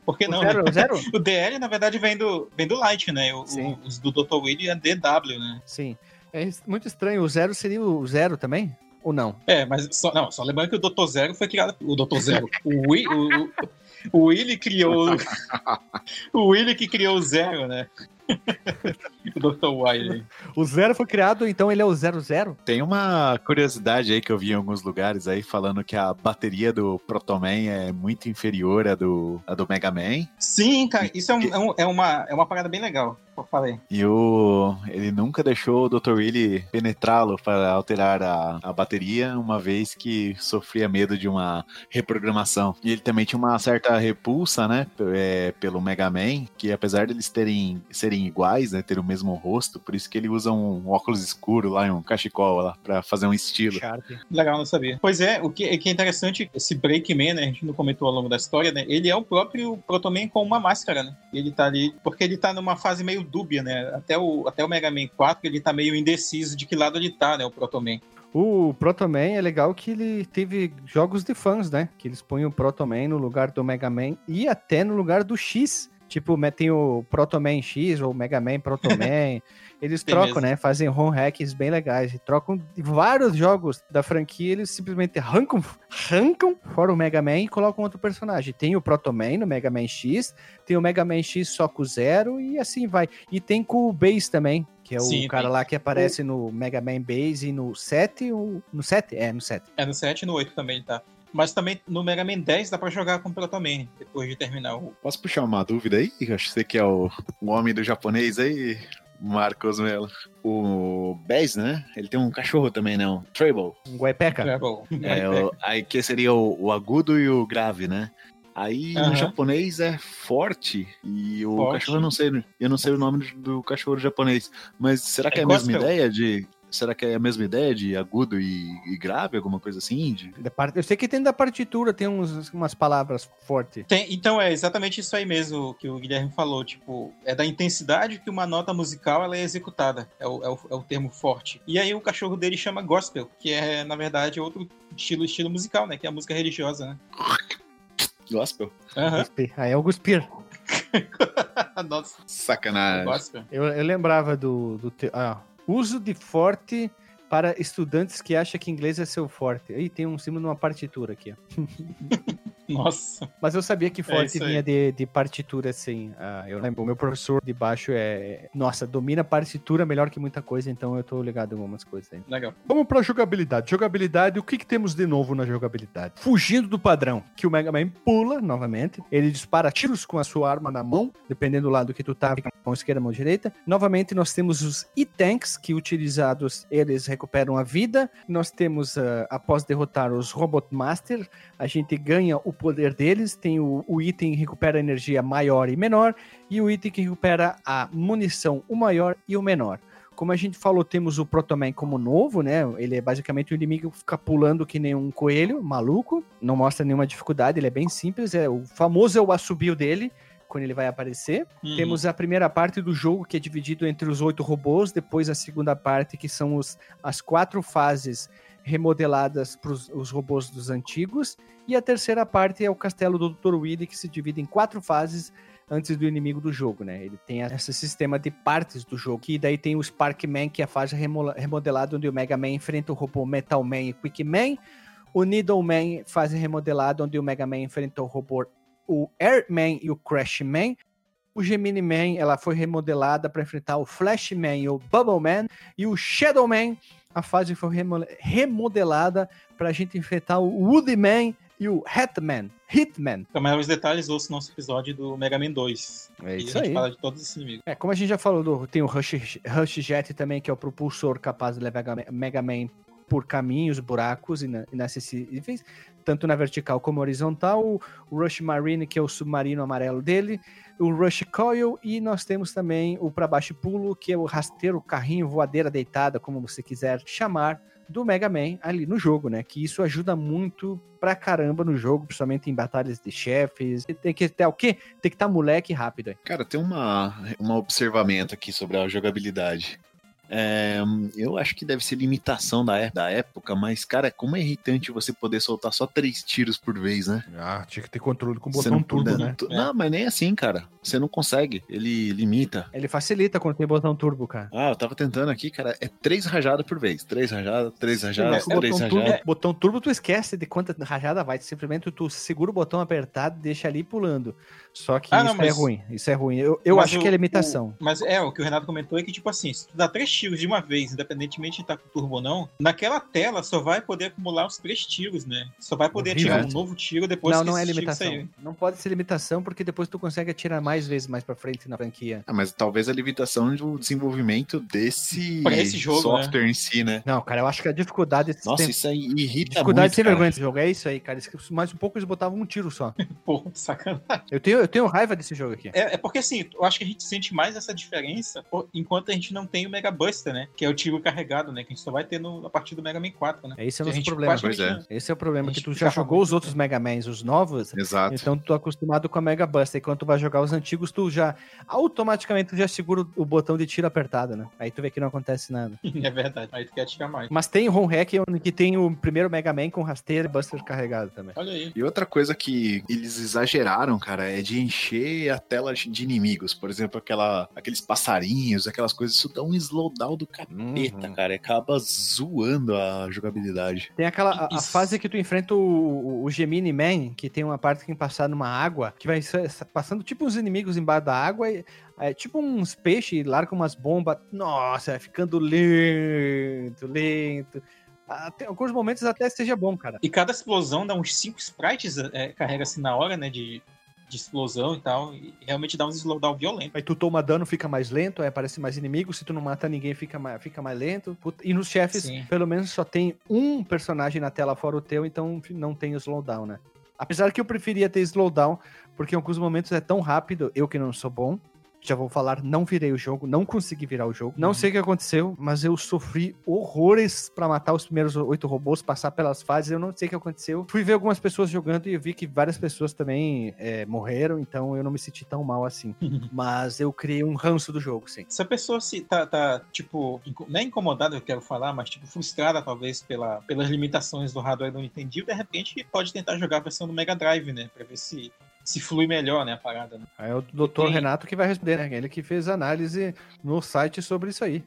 Por que O não? zero, né? o zero? O DL, na verdade, vem do, vem do Light, né? O- o- os do Dr. Willy é DW, né? Sim. É muito estranho. O zero seria o zero também? Ou não? É, mas só, não, só lembrando que o Dr. Zero foi criado. O Dr. Zero. O, Wi- o, o, o Willy criou. o Willy que criou o Zero, né? o Dr. Wiley. O zero foi criado, então ele é o zero zero? Tem uma curiosidade aí que eu vi em alguns lugares aí falando que a bateria do Protoman é muito inferior à do, à do Mega Man. Sim, cara, isso é, um- é um- é uma, é uma parada bem legal. Eu falei. E o, ele nunca deixou o Dr. Willy penetrá-lo para alterar a, a bateria, uma vez que sofria medo de uma reprogramação. E ele também tinha uma certa repulsa, né, p- é, pelo Mega Man, que apesar deles terem serem iguais, né, ter o mesmo rosto, por isso que ele usa um óculos escuro lá, um cachecol lá, para fazer um estilo. Legal não sabia. Pois é, o que, o que é interessante, esse Breakman, né? A gente não comentou ao longo da história, né? Ele é o próprio Protoman com uma máscara, né? Ele tá ali. Porque ele tá numa fase meio dúbia, né? Até o, até o Mega Man 4, ele tá meio indeciso de que lado ele tá, né? O Protoman. O Proto Man é legal que ele teve jogos de fãs, né? Que eles põem o Proto Man no lugar do Mega Man e até no lugar do X. Tipo, metem o Proto Man X ou Mega Man Proto Man. Eles Tem trocam, mesmo. né? Fazem home hacks bem legais. E trocam vários jogos da franquia. Eles simplesmente arrancam, arrancam fora o Mega Man e colocam outro personagem. Tem o Proto Man no Mega Man X. Tem o Mega Man X só com o Zero. E assim vai. E tem com o Base também. Que é o Sim, cara tem. lá que aparece no Mega Man Base e no 7. ou- No 7? É, no 7. É no 7 e no 8 também tá. Mas também no Mega Man 10 dá pra jogar com o Protoman, depois de terminar o. Posso puxar uma dúvida aí? Acho que você que é o, o homem do japonês aí, Marcos Melo. O Bez, né? Ele tem um cachorro também, não? Treble. Um Guaipeca. Treble. É, o, aí que seria o, o agudo e o grave, né? Aí Aham. no japonês é forte e o Forte. cachorro eu não sei, eu não sei o nome do, do cachorro japonês, mas será que é, É a mesma ideia de será que é a mesma ideia de agudo e, e grave, alguma coisa assim? De... Eu sei que tem da partitura, tem uns, umas palavras fortes. Tem- então é exatamente isso aí mesmo que o Guilherme falou, tipo, é da intensidade que uma nota musical ela é executada, é o, é o, é o termo forte. E aí o cachorro dele chama gospel, que é na verdade outro estilo estilo musical, né, que é a música religiosa, né? Gospel. Aham. Guspir. Aí é o Guspir. Nossa, Sacanagem. gospel. Eu, eu lembrava do. do te- ah, uso de forte para estudantes que acham que inglês é seu forte. Aí tem um símbolo numa partitura aqui. ó. Nossa. Mas eu sabia que forte É vinha de, de partitura, assim. Ah, eu lembro, o meu professor de baixo é. Nossa, domina partitura melhor que muita coisa, então eu tô ligado em algumas coisas aí. Legal. Vamos pra jogabilidade. Jogabilidade, o que, que temos de novo na jogabilidade? Fugindo do padrão, que o Mega Man pula novamente, ele dispara tiros com a sua arma na mão, dependendo do lado que tu tá, mão esquerda, mão direita. Novamente, nós temos os E-Tanks, que utilizados, eles recuperam a vida. Nós temos, ah, após derrotar os Robot Master, a gente ganha o poder deles, tem o, o item que recupera energia maior e menor, e o item que recupera a munição, o maior e o menor. Como a gente falou, temos o Protoman como novo, né? Ele é basicamente o inimigo que fica pulando que nem um coelho, maluco. Não mostra nenhuma dificuldade, ele é bem simples. É, o famoso é o assobio dele, quando ele vai aparecer. Uhum. Temos a primeira parte do jogo, que é dividido entre os oito robôs, depois a segunda parte, que são os, as quatro fases remodeladas para os robôs dos antigos, e a terceira parte é o castelo do Dr. Willy, que se divide em quatro fases antes do inimigo do jogo, né? Ele tem esse sistema de partes do jogo, que daí tem o Sparkman, que é a fase remo- remodelada, onde o Mega Man enfrenta o robô Metal Man e Quick Man, o Needle Man, fase remodelada, onde o Mega Man enfrenta o robô o Airman e o Crash Man, o Gemini Man, ela foi remodelada para enfrentar o Flash Man e o Bubble Man. E o Shadow Man, a fase foi remo- remodelada para a gente enfrentar o Woody Man e o Hatman. Hitman. Para maiores detalhes, ouça o nosso episódio do Mega Man 2. É e isso a gente aí. fala de todos esses inimigos. É, como a gente já falou, do- tem o Rush, Rush Jet também, que é o propulsor capaz de levar Mega- Man por caminhos, buracos ina- inacessíveis, tanto na vertical como horizontal. O Rush Marine, que é o submarino amarelo dele. O Rush Coil. E nós temos também o para baixo pulo, que é o rasteiro, carrinho, voadeira deitada, como você quiser chamar, do Mega Man ali no jogo, né? Que isso ajuda muito pra caramba no jogo, principalmente em batalhas de chefes. Tem que ter o quê? Tem que estar moleque rápido aí. Cara, tem uma, um observamento aqui sobre a jogabilidade. É, eu acho que deve ser limitação da, é- da época, mas, cara, como é irritante você poder soltar só três tiros por vez, né? Ah, tinha que ter controle com o Você botão não turbo, puder- né? tu- É. Não, mas nem assim, cara. Você não consegue. Ele limita. Ele facilita quando tem botão turbo, cara. Ah, eu tava tentando aqui, cara. É três rajadas por vez. Três rajadas, três rajadas, o três rajadas. turbo, botão turbo, tu esquece de quanta rajada vai. Simplesmente tu segura o botão apertado e deixa ali pulando. Só que Ah, isso não, é mas- ruim. Isso é ruim. Eu, eu Mas acho o- que é limitação. o- mas é, o que o Renato comentou é que, tipo assim, se tu dá três tiros de uma vez, independentemente de estar com turbo ou não, naquela tela só vai poder acumular os três tiros, né? Só vai poder Horrível. atirar um novo tiro depois não, que não é limitação. sair. Não pode ser limitação, porque depois tu consegue atirar mais vezes mais pra frente na franquia. Ah, mas talvez a limitação do desenvolvimento desse Pra esse jogo, software em si, né? Não, cara, eu acho que a dificuldade desse Nossa, tem- isso aí irrita Dificuldade muito, sem cara. vergonha desse jogo. É isso aí, cara. Mais um pouco eles botavam um tiro só. Pô, sacanagem. Eu tenho, eu tenho raiva desse jogo aqui. É, é porque assim, eu acho que a gente sente mais essa diferença por- enquanto a gente não tem o Mega Buster, né? Que é o tiro carregado, né? Que a gente só vai ter no, a partir do Mega Man 4, né? Esse é o nosso problema. Pois é. não- Esse é o problema, que tu já jogou os outros Mega Mans, os novos, Exato. Então tu tá acostumado com a Mega Buster. E quando tu vai jogar os antigos, tu já automaticamente tu já segura o- botão de tiro apertado, né? Aí tu vê que não acontece nada. É verdade. Aí tu quer atirar mais. Mas tem o home hack que tem o primeiro Mega Man com rasteiro e Buster carregado também. Olha aí. E outra coisa que eles exageraram, cara, é de encher a tela de inimigos. Por exemplo, aquela, aqueles passarinhos, aquelas coisas. Isso dá um slowdown do capeta, Uhum. cara. Acaba zoando a jogabilidade. Tem aquela a, a fase que tu enfrenta o, o, o Gemini Man, que tem uma parte que tem que passar numa água, que vai passando tipo uns inimigos embaixo da água, e, é, tipo uns peixes, larga umas bombas. Nossa, vai ficando lento, lento. Até, alguns momentos até seja bom, cara. E cada explosão dá uns 5 sprites, é, carrega-se na hora, né? De, de explosão e tal. E realmente dá uns slowdown violento. Aí tu toma dano, fica mais lento, aí aparece mais inimigos. Se tu não mata ninguém, fica mais, fica mais lento. E nos chefes, Sim. pelo menos só tem um personagem na tela fora o teu, então não tem o slowdown, né? Apesar que eu preferia ter slowdown, porque em alguns momentos é tão rápido, eu que não sou bom, já vou falar, não virei o jogo, não consegui virar o jogo. Não sei o que aconteceu, mas eu sofri horrores pra matar os primeiros oito robôs, passar pelas fases. Eu não sei o que aconteceu. Fui ver algumas pessoas jogando e eu vi que várias pessoas também é, morreram, então eu não me senti tão mal assim. mas eu criei um ranço do jogo, sim. Se a pessoa se tá, tá, tipo, não é incomodada, eu quero falar, mas tipo, frustrada talvez pela, pelas limitações do hardware do Nintendo, de repente pode tentar jogar a versão do Mega Drive, né? Pra ver se, se flui melhor, né, a parada. Né? Aí é o doutor Renato que vai responder, né? Ele que fez análise no site sobre isso aí.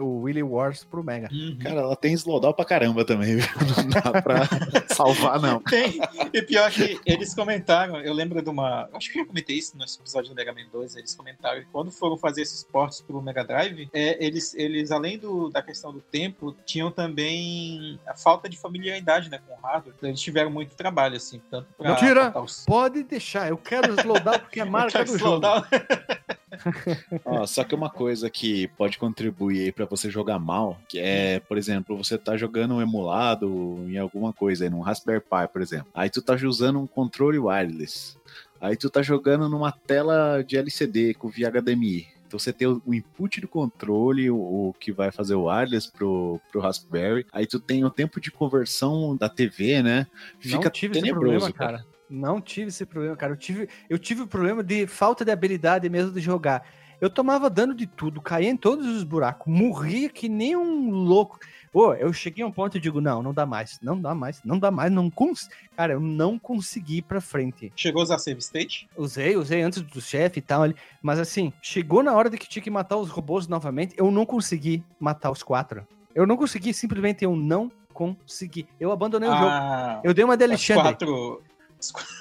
O Willy Wars pro Mega. Cara, ela tem slowdown pra caramba também, viu? Não dá pra salvar, não. Tem. E pior que eles comentaram, eu lembro de uma. Acho que eu já comentei isso no episódio do Mega Man 2. Eles comentaram que quando foram fazer esses portos pro Mega Drive, é, eles, eles, além do, da questão do tempo, tinham também a falta de familiaridade né, com o hardware. Então eles tiveram muito trabalho, assim, tanto pra. Mentira! os- Pode deixar, eu quero slowdown porque é marca do jogo. Ó, só que uma coisa que pode contribuir pra você jogar mal, que é, por exemplo, você tá jogando um emulado em alguma coisa, aí, num Raspberry Pi, por exemplo. Aí tu tá usando um controle wireless. Aí tu tá jogando numa tela de LCD com via HDMI. Então você tem o input do controle, o, que vai fazer o wireless pro, pro Raspberry. Aí tu tem o tempo de conversão da TV, né? Fica não tive esse tenebroso, problema, cara. Não tive esse problema, cara. Eu tive, eu tive o problema de falta de habilidade mesmo de jogar. Eu tomava dano de tudo, caía em todos os buracos, morria que nem um louco. Pô, eu cheguei a um ponto e digo, não, não dá mais, não dá mais, não dá mais, não cons... Cara, eu não consegui ir pra frente. Chegou a usar save state? Usei, usei antes do chefe e tal, ali, mas assim, chegou na hora de que tinha que matar os robôs novamente, eu não consegui matar os quatro. Eu não consegui, simplesmente eu não consegui. Eu abandonei o jogo. Ah, Eu dei uma de as Alexandre. quatro,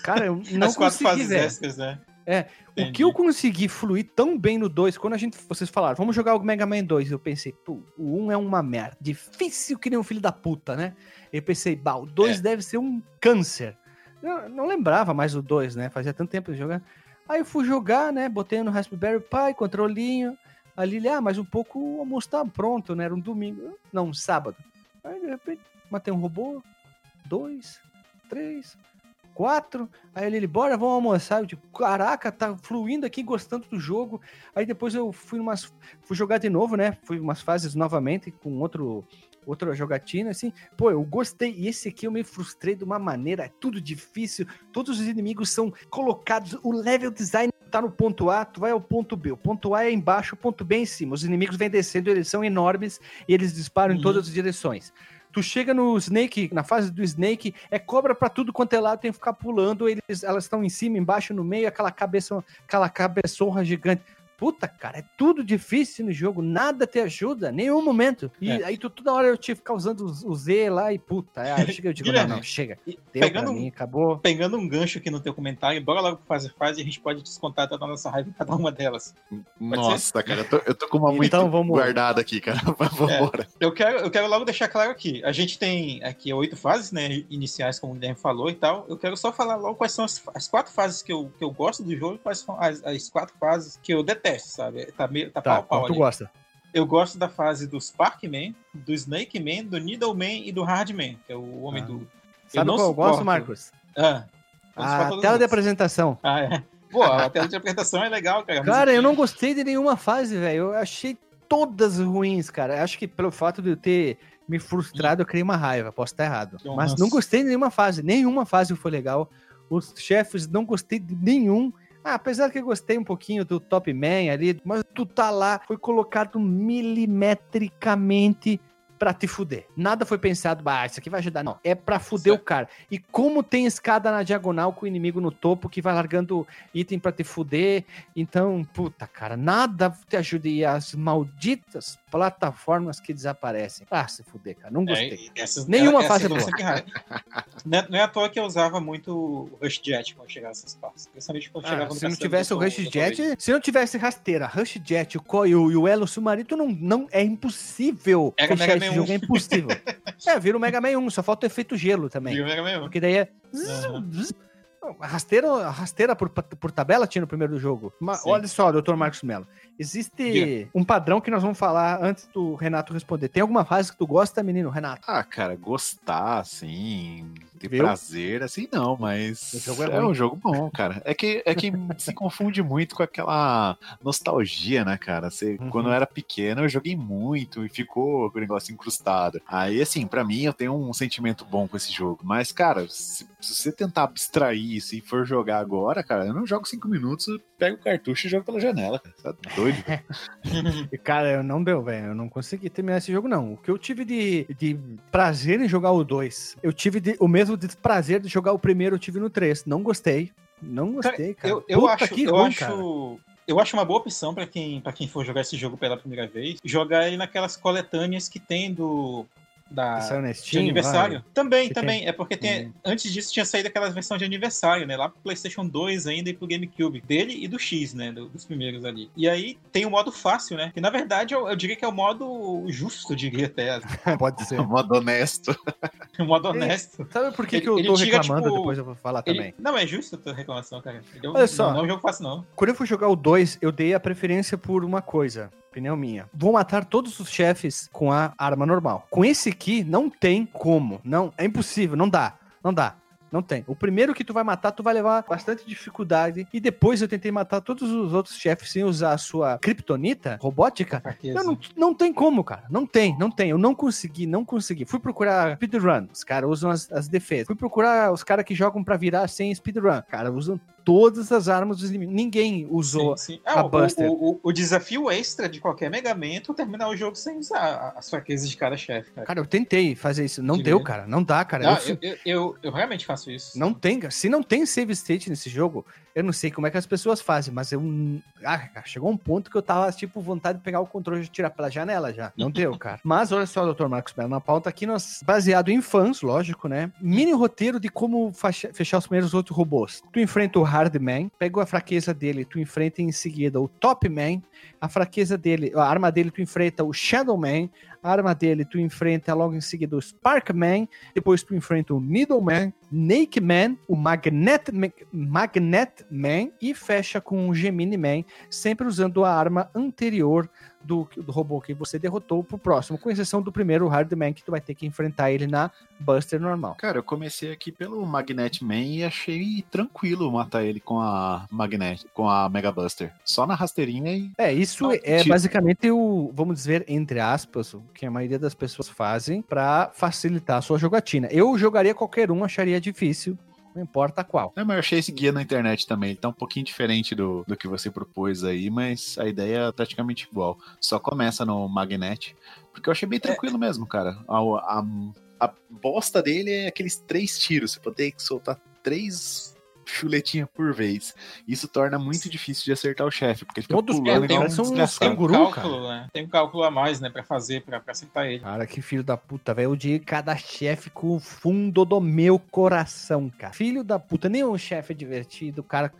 Cara, eu não as quatro consegui, fases né? É, O que eu consegui fluir tão bem no 2, quando a gente, vocês falaram, vamos jogar o Mega Man 2, eu pensei, pô, o 1 é uma merda, difícil que nem um filho da puta, né? Eu pensei, bah, o 2 É. deve ser um câncer. Eu não lembrava mais o 2, né? Fazia tanto tempo de jogar. Aí eu fui jogar, né? Botei no Raspberry Pi, controlinho. Ali, ah, mas um pouco o almoço tá pronto, né? Era um domingo. Não, um sábado. Aí, de repente, matei um robô. Dois, três, quatro. Aí ele, bora, vamos almoçar. Eu tipo, caraca, tá fluindo aqui, gostando do jogo. Aí depois eu fui umas. Fui jogar de novo, né? Fui umas fases novamente com outro. Outra jogatina, assim, pô, eu gostei. E esse aqui eu me frustrei de uma maneira, é tudo difícil. Todos os inimigos são colocados. O level design tá no ponto A, tu vai ao ponto B. O ponto A é embaixo, o ponto B é em cima. Os inimigos vêm descendo, eles são enormes e eles disparam em Uhum. todas as direções. Tu chega no Snake, na fase do Snake, é cobra pra tudo quanto é lado, tem que ficar pulando, eles, elas estão em cima, embaixo, no meio, aquela cabeça, aquela cabeçorra gigante. Puta, cara, é tudo difícil no jogo, nada te ajuda, nenhum momento. E É. aí tu toda hora eu tinha que ficar usando os- o Z lá e puta, aí chega eu digo, não, não, chega. Deu pegando pra um- mim, acabou. Pegando um gancho aqui no teu comentário, bora logo pro fase a fase e a gente pode descontar toda a nossa raiva em cada uma delas. Nossa, cara, eu tô, eu tô com uma muito Então, vamos- guardada aqui, cara. Vambora. Eu quero, eu quero logo deixar claro aqui. A gente tem aqui oito fases, né? Iniciais, como o Guilherme falou e tal. Eu quero só falar logo quais são as, as quatro fases que eu, que eu gosto do jogo e quais são as, as quatro fases que eu detesto, sabe? Tá, meio, tá, Tá, pau pau tu ali. gosta? Eu gosto da fase do Sparkman, do Snake Man, do Needleman e do Hardman, que é o homem Ah. do. Sabe não qual eu gosto, Marcos? Ah, A tela de apresentação. Ah, é. Pô, a tela de apresentação é legal, cara. Cara, eu não gostei de nenhuma fase, velho. Eu achei todas ruins, cara. Acho que pelo fato de eu ter me frustrado, eu criei uma raiva. Posso estar errado. Nossa. Mas não gostei de nenhuma fase. Nenhuma fase foi legal. Os chefes, não gostei de nenhum. Ah, apesar que eu gostei um pouquinho do Top Man ali, mas tu tá lá, foi colocado milimetricamente pra te fuder. Nada foi pensado, bah, isso aqui vai ajudar. Não, é pra fuder Certo. o cara. E como tem escada na diagonal com o inimigo no topo que vai largando item pra te fuder, então, puta, cara, nada te ajuda. E as malditas plataformas que desaparecem. Ah, se fuder, cara, não gostei. É, essas- Nenhuma essa- fase é boa. Não é, é à toa que eu usava muito o Rush Jet quando chegava nessas partes. Principalmente quando Ah, chegava no se não tivesse o Rush Jet, se não tivesse rasteira, Rush Jet, o Koi e o o Elo Submarino, não, não é impossível Pega fechar Mega esse Man jogo, 1. é impossível. é, vira o Mega Man 1, só falta o efeito gelo também. Viu, Mega Man? Porque daí é. Aham. Rasteira, rasteira por, por tabela tinha no primeiro jogo. Mas Sim. olha só, doutor Marcos Mello. Existe Diga. um padrão que nós vamos falar antes do Renato responder. Tem alguma fase que tu gosta, menino, Renato? Ah, cara, gostar, assim. Ter Viu? prazer, assim não, mas jogo é é, um jogo bom, cara. É que, é que se confunde muito com aquela nostalgia, né, cara? Você, Uhum. Quando eu era pequeno, eu joguei muito e ficou com o negócio incrustado. Aí, assim, pra mim, eu tenho um sentimento bom com esse jogo. Mas, cara, se, se você tentar abstrair isso e for jogar agora, cara, eu não jogo cinco minutos, eu pego o cartucho e jogo pela janela, cara. Tá doido? E, Cara, eu não deu, velho. Eu não consegui terminar esse jogo, não. O que eu tive de, de prazer em jogar o 2, eu tive de- o mesmo prazer de jogar o primeiro, eu tive no 3. Não gostei. Não gostei, cara. Eu, eu Puta acho, que eu ruim, acho, cara. eu acho uma boa opção pra quem, pra quem for jogar esse jogo pela primeira vez, jogar ele naquelas coletâneas que tem do da na de Steam, aniversário. Também, Que também. É porque tem, Hum. antes disso tinha saído aquelas versões de aniversário, né? Lá pro PlayStation 2 ainda e pro GameCube. Dele e do X, né? do- dos primeiros ali. E aí tem o modo fácil, né? Que na verdade eu, eu diria que é o modo justo, diria até. vai. Pode ser. Modo honesto. O modo honesto. Sabe por que, Ele- que eu tô tira, reclamando? tipo, Depois eu vou falar Ele- também. não, é justo a tua reclamação, cara. Ele é um- Olha só. Não é um jogo fácil, não. Quando eu fui jogar o 2, eu dei a preferência por uma coisa. Opinião minha. Vou matar todos os chefes com a arma normal. Com esse aqui, não tem como. Não, é impossível, não dá. Não dá. Não tem. O primeiro que tu vai matar, tu vai levar bastante dificuldade. E depois eu tentei matar todos os outros chefes sem usar a sua kryptonita robótica. Eu não, não tem como, cara. Não tem, não tem. Eu não consegui, não consegui. Fui procurar speedrun. Os caras usam as, as defesas. Fui procurar os caras que jogam pra virar sem speedrun. Cara, usam todas as armas dos inimigos. Ninguém usou. Sim, sim. a Ah, o, Buster. o, o- o desafio extra de qualquer Mega Man é terminar o jogo sem usar as fraquezas de cada chefe, cara. Cara, eu tentei fazer isso. Não Que deu, medo. cara. Não dá, cara. Não, Eu eu, eu, eu, eu realmente faço isso. Não tem, cara. Se não tem save state nesse jogo, eu não sei como é que as pessoas fazem, mas eu. Ah, chegou um ponto que eu tava, tipo, vontade de pegar o controle e tirar pela janela já. Não deu, cara. Mas olha só, Dr. Marcos Mello, na pauta aqui, nós, baseado em fãs, lógico, né? Mini roteiro de como fechar os primeiros outros robôs. Tu enfrenta o Hard Man, pega a fraqueza dele, tu enfrenta em seguida o Top Man, a fraqueza dele, a arma dele, tu enfrenta o Shadow Man, a arma dele, tu enfrenta logo em seguida o Spark Man, depois tu enfrenta o Needle Man, Naked Man, o Magnet, Ma- Magnet Man e fecha com o Gemini Man, sempre usando a arma anterior do, do robô que você derrotou pro próximo, com exceção do primeiro Hard Man, que tu vai ter que enfrentar ele na Buster normal. Cara, eu comecei aqui pelo Magnet Man e achei tranquilo matar ele com a Magnet, com a Mega Buster. Só na rasteirinha e. É, isso Ah, é tipo- basicamente o, vamos dizer, entre aspas, o que a maioria das pessoas fazem pra facilitar a sua jogatina. Eu jogaria qualquer um, acharia difícil, não importa qual. É, mas eu achei esse guia na internet também. Ele tá um pouquinho diferente do, do que você propôs aí, mas a ideia é praticamente igual. Só começa no Magnet. Porque eu achei bem tranquilo mesmo, cara. A, a, a bosta dele é aqueles três tiros. Você pode ter que soltar três chuletinhas por vez. Isso torna muito difícil de acertar o chefe, porque ele fica Todos pulando é, tem um- um. Tem um cálculo, né? Tem um cálculo a mais, né, pra fazer, pra, pra acertar ele. Cara, que filho da puta, velho. Eu odiei cada chefe com o fundo do meu coração, cara. Filho da puta, nenhum chefe é divertido, cara.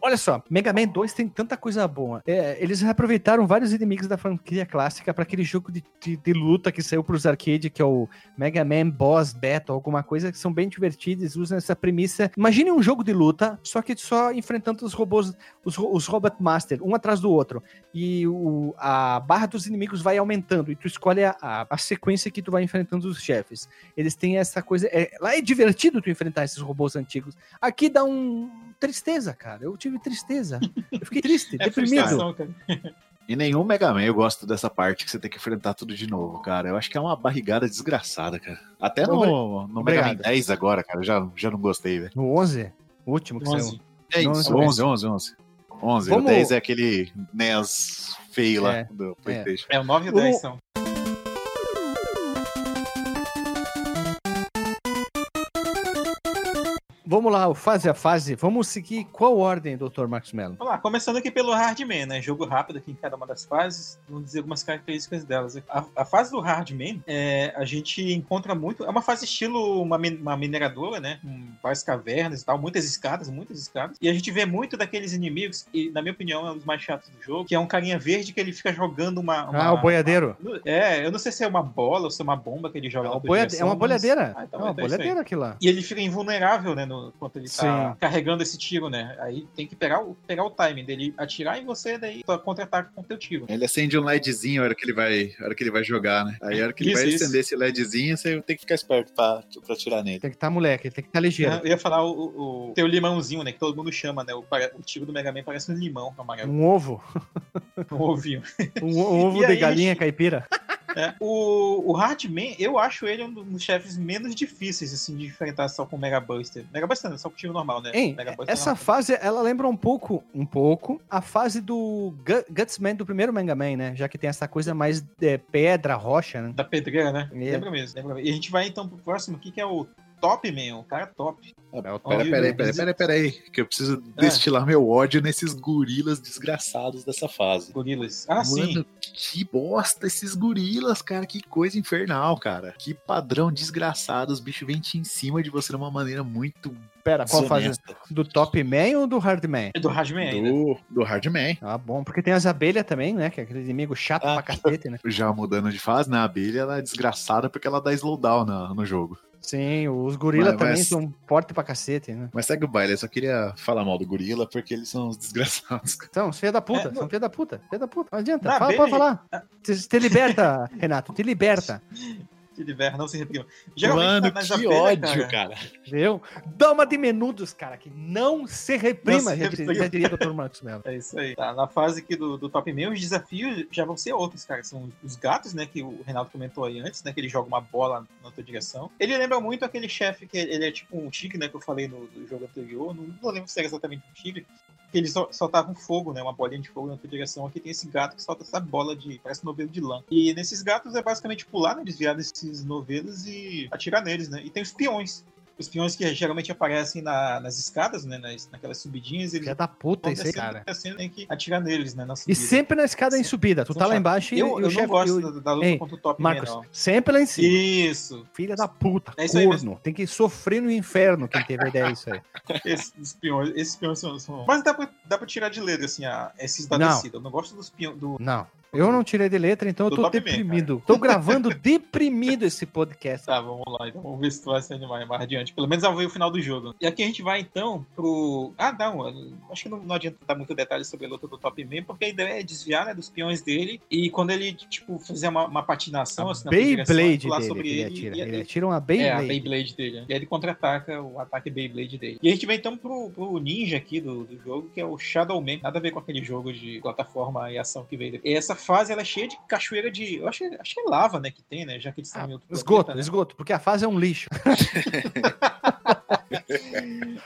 Olha só, Mega Man 2 tem tanta coisa boa. É, eles reaproveitaram vários inimigos da franquia clássica para aquele jogo de, de, de luta que saiu pros arcade, que é o Mega Man Boss Battle, alguma coisa que são bem divertidos, usam essa premissa. Imagine um jogo de luta, só que só enfrentando os robôs, os, os Robot Master, um atrás do outro. E o, a barra dos inimigos vai aumentando, e tu escolhe a, a, a sequência que tu vai enfrentando os chefes. Eles têm essa coisa. é- lá é divertido tu enfrentar esses robôs antigos. Aqui dá um. Tristeza, cara. Eu tive tristeza. Eu fiquei triste, É deprimido. E nenhum Mega Man eu gosto dessa parte que você tem que enfrentar tudo de novo, cara. Eu acho que é uma barrigada desgraçada, cara. Até no, no Mega Man Obrigado. 10 agora, cara, eu já, já não gostei, velho. No 11, o último que saiu. 11. É Não, isso, não, 11, 11, 11. 11, Vamos- o 10 é aquele NES feio lá É, do Playstation. É, o 9 e o O- 10 são. Vamos lá, o fase a fase. Vamos seguir qual ordem, Dr. Marcos Mello? Vamos lá, começando aqui pelo Hardman, né? Jogo rápido aqui em cada uma das fases. Vamos dizer algumas características delas. A, a fase do Hardman, é, a gente encontra muito. É uma fase estilo uma, uma mineradora, né? Com várias cavernas e tal, muitas escadas, muitas escadas. E a gente vê muito daqueles inimigos, e na minha opinião é um dos mais chatos do jogo, que é um carinha verde que ele fica jogando uma. uma- Ah, o boiadeiro. É, eu não sei se é uma bola ou se é uma bomba que ele joga É uma, boiade- é uma mas- bolhadeira. Ah, então é uma então é bolhadeira aquilo lá. E ele fica invulnerável, né, no, no, enquanto ele tá Sim. carregando esse tiro, né? Aí tem que pegar o, pegar o timing dele atirar em você, daí tu contra-ataca com o teu tiro. Ele acende um LEDzinho a hora que ele vai, hora que ele vai jogar, né? Aí a hora que ele Isso, vai isso. acender esse LEDzinho, você tem que ficar esperto pra, pra atirar nele. Tem que estar moleque, tem que estar ligeiro. Eu ia falar o, o, o teu limãozinho, né? Que todo mundo chama, né? O, o tiro do Mega Man parece um limão amarelo. Um ovo. Um ovinho. Um, um ovo E de aí, galinha caipira. É, o, o Hardman, eu acho ele um dos chefes menos difíceis, assim, de enfrentar só com o Mega Buster. Mega Buster não, só o tiro normal, né? Hein, Buster essa fase, ela lembra um pouco, um pouco, a fase do Gu- Gutsman do primeiro Mega Man, né? Já que tem essa coisa mais de pedra, rocha, né? Da pedreira, né? É. Lembra mesmo, lembra mesmo. E a gente vai então pro próximo aqui, que é o Top Man, o cara top. É Pera, Olha, pera aí, eu- pera aí, pera aí, pera aí, que eu preciso Ah. destilar meu ódio nesses gorilas desgraçados dessa fase. Gorilas. Ah, sim. Mano, que bosta esses gorilas, cara. Que coisa infernal, cara. Que padrão desgraçado. Os bichos vêm em cima de você de uma maneira muito Pera, qual fase? Do Top Man ou do Hard Man? É do Hardman ainda. Do, do Hardman. Ah, bom, porque tem as abelhas também, né? Que é aquele inimigo chato Ah. pra cacete, né? Já mudando de fase, né? A abelha ela é desgraçada porque ela dá slowdown na- no jogo. Sim, os gorilas Mas- também mas- são fortes pra cacete, né? Mas segue o baile, eu só queria falar mal do gorila porque eles são os desgraçados. São, os filha da puta, É, são filha da puta, filha da puta. Não adianta, fala, abelha- pode falar. Te, te liberta, Renato, te liberta. Que liver, não se reprima. Mano, na- nas que abelhas, ódio, cara, cara. Viu? Dama de menudos, cara, que não se reprima, Não se já, diria Dr. Marcos Mello. É isso aí. Tá, na fase aqui do, do Top Man, os desafios já vão ser outros, cara. São os gatos, né? Que o Renato comentou aí antes, né? Que ele joga uma bola na tua direção. Ele lembra muito aquele chefe que ele é tipo um tigre, né? Que eu falei no, do jogo anterior. Não, não lembro se era exatamente um tigre. Que ele só, soltava um fogo, né? Uma bolinha de fogo na tua direção. Aqui tem esse gato que solta essa bola de. Parece um novelo de lã. E nesses gatos é basicamente pular, né? Desviar desses novelos e atirar neles, né? E tem os peões. Os peões que geralmente aparecem na- nas escadas, né? Nas, naquelas subidinhas, eles Filha da puta aí, descendo, cara. descendo, tem que atirar neles, né? E sempre na escada em Sim. subida. Tu São tá lá chatos. embaixo e, Eu, eu não chefe. gosto e o- da, luta Ei, contra o Top Marcos, não. sempre lá em cima. Isso. Filha da puta, É isso aí corno. Tem que sofrer no inferno quem teve a ideia disso aí. Esses peões, esses peões são, são- Mas dá pra, dá pra tirar de letra, assim, a, esses da Não. descida. Eu não gosto dos peões. Do... Não. Eu não tirei de letra, então eu tô Top Man, deprimido. tô gravando deprimido esse podcast. Tá, vamos lá, então vamos ver se tu vai se animar mais adiante. Pelo menos ao ver o final do jogo. E aqui a gente vai então pro. Ah, não, acho que não, não adianta dar muito detalhe sobre a luta do Top Man, porque a ideia é desviar né, dos peões dele e quando ele, tipo, fizer uma, uma patinação, assim, na tua direção, Beyblade dele sobre ele ele. atira. e- Ele atira uma É, a Beyblade. Beyblade dele. E aí ele contra-ataca o ataque Beyblade dele. E a gente vai então pro, pro ninja aqui do, do jogo, que é o Shadow Man. Nada a ver com aquele jogo de plataforma e ação que veio. E essa fase ela é cheia de cachoeira de. Eu acho, acho que é lava, né? Que tem, né? Já que eles estão Ah, em outro esgoto, planeta, né? esgoto, porque a fase é um lixo.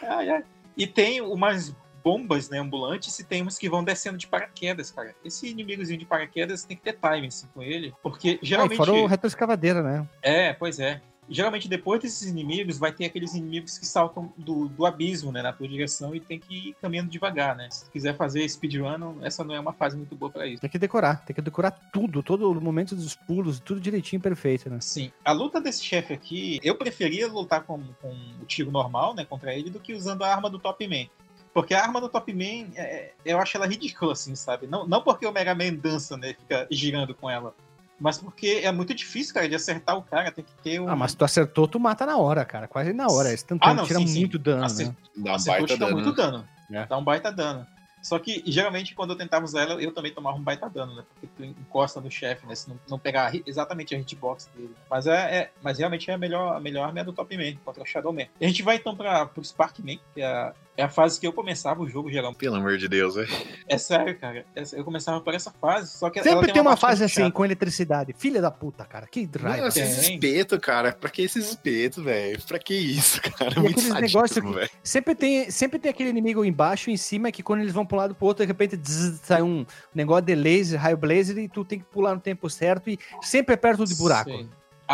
Ai, ai. E tem umas bombas, né, ambulantes, e tem uns que vão descendo de paraquedas, cara. Esse inimigozinho de paraquedas tem que ter timing assim, com ele, porque Ah, e geralmente... fora o retroescavadeira, né? É, pois é. Geralmente depois desses inimigos vai ter aqueles inimigos que saltam do, do abismo, né, na tua direção e tem que ir caminhando devagar, né? Se tu quiser fazer speedrun, essa não é uma fase muito boa pra isso. Tem que decorar, tem que decorar tudo, todo o momento dos pulos, tudo direitinho perfeito, né? Sim. A luta desse chefe aqui, eu preferia lutar com, com o tiro normal, né, contra ele, do que usando a arma do Top Man. Porque a arma do Top Man, é, eu acho ela ridícula, assim, sabe? Não, não porque o Mega Man dança, né, fica girando com ela. Mas porque é muito difícil, cara, de acertar o cara, tem que ter um... Ah, mas tu acertou, tu mata na hora, cara. Quase na hora. Esse tanto Ah, não, tira sim, sim. muito dano, Acer- né? Dá um Acertou, baita dano. muito dano. É. Dá um baita dano. Só que, geralmente, quando eu tentava usar ela, eu também tomava um baita dano, né? Porque tu encosta no chefe, né? Se não, não pegar exatamente a hitbox dele. Mas, é, é- mas realmente é a melhor, a melhor arma é a do Top Man, contra o Shadow Man. A gente vai então pra, pro Spark Man, que é a, é a fase que eu começava o jogo, geralmente. Pelo amor de Deus, velho. É sério, cara. Essa- Eu começava por essa fase, só que ela Sempre tem uma parte fase assim, chata. com eletricidade. Filha da puta, cara. Que. Nossa, esses Tem. espetos, cara. Pra que esses espetos, velho? Pra que isso, cara? E Muito aqueles sadismo, negócios que- velho. Sempre tem, sempre tem aquele inimigo embaixo e em cima que quando eles vão pra um lado pro outro, de repente zzz, sai um negócio de laser, raio blazer e tu tem que pular no tempo certo e sempre é perto de buraco. Sim.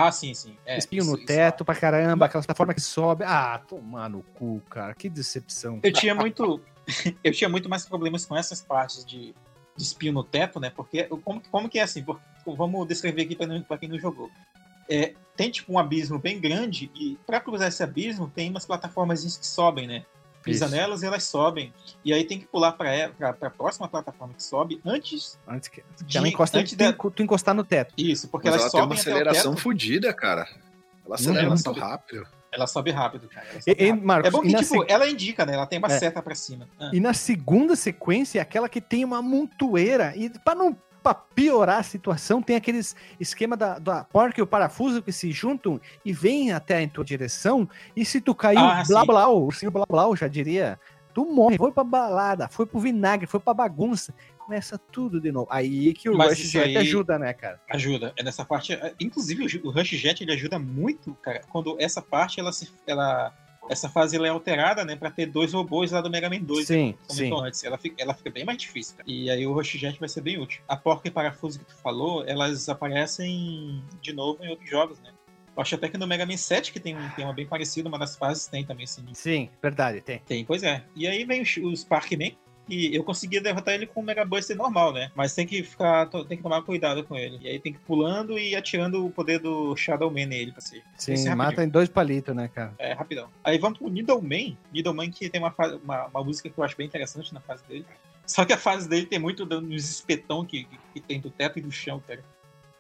Ah, sim, sim. É, Espinho isso- no isso teto pra caramba, aquela plataforma que sobe. Ah, tomar no cu, cara. Que decepção. Eu tinha muito. eu tinha muito mais problemas com essas partes de, de espinho no teto, né? Porque como, como que é assim? Por- vamos descrever aqui pra quem não jogou. É, tem tipo um abismo bem grande e pra cruzar esse abismo tem umas plataformas que sobem, né? Pisa Isso. nelas e elas sobem. E aí tem que pular pra, e- pra, pra próxima plataforma que sobe antes. Antes que, que De- ela encosta, antes tu, da- enco- tu encostar no teto. Isso, porque Mas elas ela tem uma sobem até o aceleração fodida, cara. Ela acelera é muito muito- rápido. Ela sobe rápido, cara. E- sobe e, rápido. Marcos, é bom que, na tipo, se- ela indica, né? Ela tem uma É. seta pra cima. Ah. E na segunda sequência, é aquela que tem uma montoeira. E pra não pra piorar a situação, tem aqueles esquema da, da porca e o parafuso que se juntam e vêm até em tua direção. E se tu caiu, Ah, blá blá, o ursinho blá blá, já diria, tu morre. Foi pra balada, foi pro vinagre, foi pra bagunça. Começa tudo de novo. Aí que o Mas Rush Jet ajuda, né, cara? Ajuda. É nessa parte. é, Inclusive, o Rush Jet ele ajuda muito, cara. Quando essa parte, ela se. Ela, essa fase ela é alterada, né? Pra ter dois robôs lá do Mega Man 2. Sim, como sim. antes. Ela fica, ela fica bem mais difícil. cara. E aí o Rush Jet vai ser bem útil. A porca e parafuso que tu falou, elas aparecem de novo em outros jogos, né? Eu acho até que no Mega Man 7, que tem, um- tem uma bem parecida, uma das fases tem também, assim. Sim, verdade, tem. Tem, pois é. E aí vem os, os Parkman, e eu conseguia derrotar ele com o Mega Buster normal, né? Mas tem que ficar, tem que tomar cuidado com ele. E aí tem que ir pulando e atirando o poder do Shadow Man nele, pra ser. Sim, é mata em dois palitos, né, cara? É, rapidão. Aí vamos pro Needleman. Needleman que tem uma, uma, uma música que eu acho bem interessante na fase dele. Só que a fase dele tem muito dos espetão que, que, que tem do teto e do chão, cara.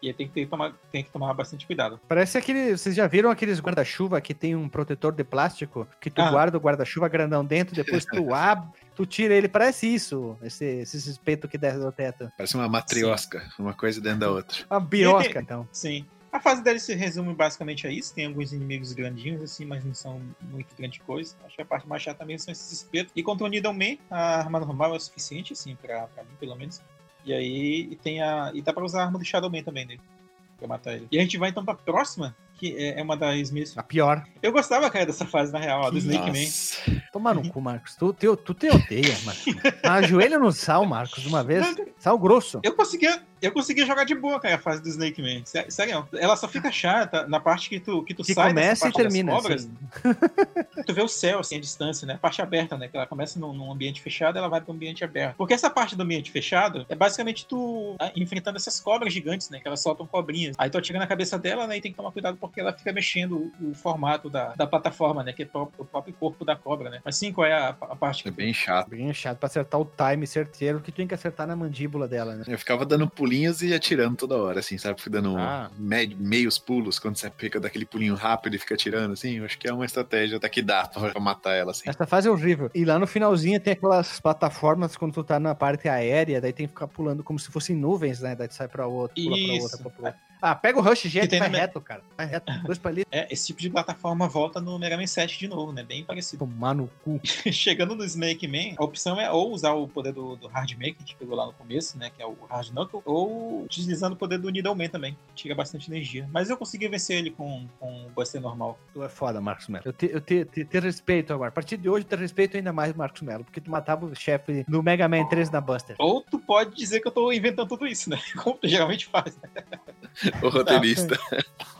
E aí tem que, ter, tomar, tem que tomar bastante cuidado. Parece aquele. Vocês já viram aqueles guarda-chuva que tem um protetor de plástico que tu Ah. guarda o guarda-chuva grandão dentro, depois tu abre, tu tira ele. Parece isso, esse, esse espeto que desce do teto. Parece uma matriosca, uma coisa dentro da outra. Uma birosca, então. Sim. A fase dele se resume basicamente a isso. Tem alguns inimigos grandinhos, assim, mas não são muito grande coisa. Acho que a parte mais chata mesmo são esses espetos. E contra o Needleman, a arma normal é o suficiente, assim, pra, pra mim, pelo menos. E aí e tem a. E dá pra usar a arma do Shadowman também dele. Pra matar ele. E a gente vai então pra próxima, que é é uma das minhas. A pior. Eu gostava, cara, dessa fase, na real, ó, do Snake Man. Nossa. Toma no cu, Marcos. Tu, tu, tu te odeia, Marcos. Ajoelha no sal, Marcos, uma vez. Sal grosso. Eu conseguia, eu conseguia jogar de boa, cara, a fase do Snake Man. Sé- Sério, ela só fica chata na parte que tu, que tu Que sai começa dessa e termina. cobras. assim. Tu vê o céu, assim, a distância, né? Parte aberta, né? Que ela começa num, num ambiente fechado, ela vai para um ambiente aberto. Porque essa parte do ambiente fechado é basicamente tu ah, enfrentando essas cobras gigantes, né? Que elas soltam cobrinhas. Aí tu atira na cabeça dela, né? E tem que tomar cuidado porque ela fica mexendo o, o formato da, da plataforma, né? Que é o próprio corpo da cobra, né? Mas sim, qual é a, a parte que É bem chato. Bem chato pra acertar o time certeiro que tu tem que acertar na mandíbula dela, né? Eu ficava dando pulinhos e atirando toda hora, assim, sabe? Fui dando Ah. me- meios pulos quando você fica daquele pulinho rápido e fica atirando, assim. Eu acho que é uma estratégia até que dá pra, pra matar ela, assim. Essa fase é horrível. E lá no finalzinho tem aquelas plataformas quando tu tá na parte aérea, daí tem que ficar pulando como se fossem nuvens, né? Daí tu sai pra outra, pula pra Isso. outra, pula pra outra. Ah, pega o Rush Que e vai no reto, cara. Vai reto. Dois palitos. É, esse tipo de plataforma volta no Mega Man 7 de novo, né? Bem parecido. Tomar no cu. Chegando no Snake Man, a opção é ou usar o poder do, do Hard Man, que a gente pegou lá no começo, né? Que é o Hard Knuckle, ou utilizando o poder do Needle Man também. Tira bastante energia. Mas eu consegui vencer ele com, com o Buster normal. Tu é foda, Marcos Melo. Eu te, eu te, te, te respeito agora. A partir de hoje, eu te respeito ainda mais, Marcos Melo, porque tu matava o chefe do Mega Man 3 na Buster. Ou tu pode dizer que eu tô inventando tudo isso, né? Como tu geralmente faz, né? O roteirista.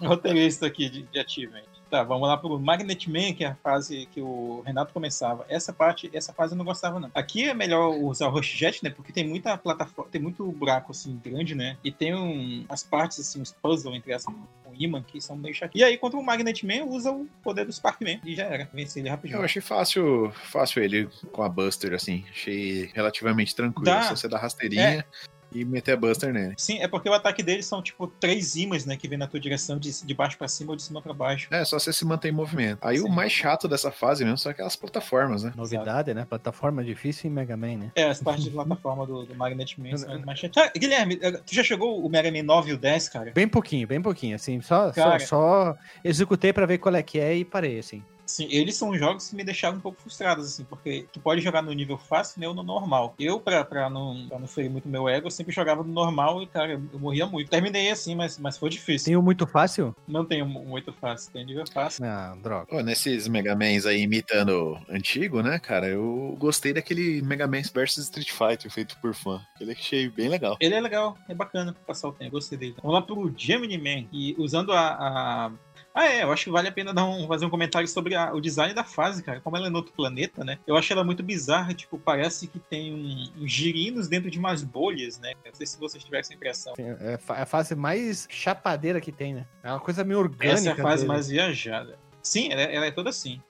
roteirista aqui de, de Achievement. Tá, vamos lá pro Magnet Man, que é a fase que o Renato começava. Essa parte, essa fase eu não gostava, não. Aqui é melhor usar o Rush Jet, né? Porque tem muita plataforma, tem muito buraco, assim, grande, né? E tem um, as partes, assim, os puzzles entre o imã que são meio chatos. E aí, contra o Magnet Man, usa o poder do Sparkman. E já era. Vence ele rapidinho. Eu achei fácil, fácil ele com a Buster, assim. Achei relativamente tranquilo. Dá. Só você dar rasteirinha e meter a Buster nele. Sim, é porque o ataque deles são, tipo, três imãs, né? Que vem na tua direção de, de baixo pra cima ou de cima pra baixo. É, só você se manter em movimento. Aí o Sim. mais chato dessa fase mesmo são aquelas plataformas, né? Novidade, né? Plataforma difícil em Mega Man, né? É, as partes de plataforma do, do Magnet Man são mais chatas. Ah, Guilherme, eh, tu já jogou o Mega Man 9 e o 10, cara? Bem pouquinho, bem pouquinho, assim. Só, só, Cara. só executei pra ver qual é que é e parei, assim. Sim, eles são jogos que me deixaram um pouco frustrados, assim, porque tu pode jogar no nível fácil né, ou no normal. Eu, pra, pra, não, pra não ferir muito meu ego, eu sempre jogava no normal e, cara, eu, morria muito. Terminei assim, mas, mas foi difícil. Tem o muito fácil? Não tem um muito fácil, tem nível fácil. Ah, droga. Pô, nesses Mega Mans aí imitando antigo, né, cara? Eu gostei daquele Mega Man vs Street Fighter feito por fã. Aquele que achei bem legal. Ele é legal, é bacana pra passar o tempo, eu gostei dele. Vamos lá pro Gemini Man, e usando a. a- Ah, é, eu acho que vale a pena dar um, fazer um comentário sobre a- o design da fase, cara. Como ela é no outro planeta, né? Eu acho ela muito bizarra, tipo, parece que tem um, uns girinos dentro de umas bolhas, né? Não sei se vocês tiveram essa impressão. É a fa- é a fase mais chapadeira que tem, né? É uma coisa meio orgânica. Essa é a fase dele. mais viajada. Sim, ela, é- ela é toda assim.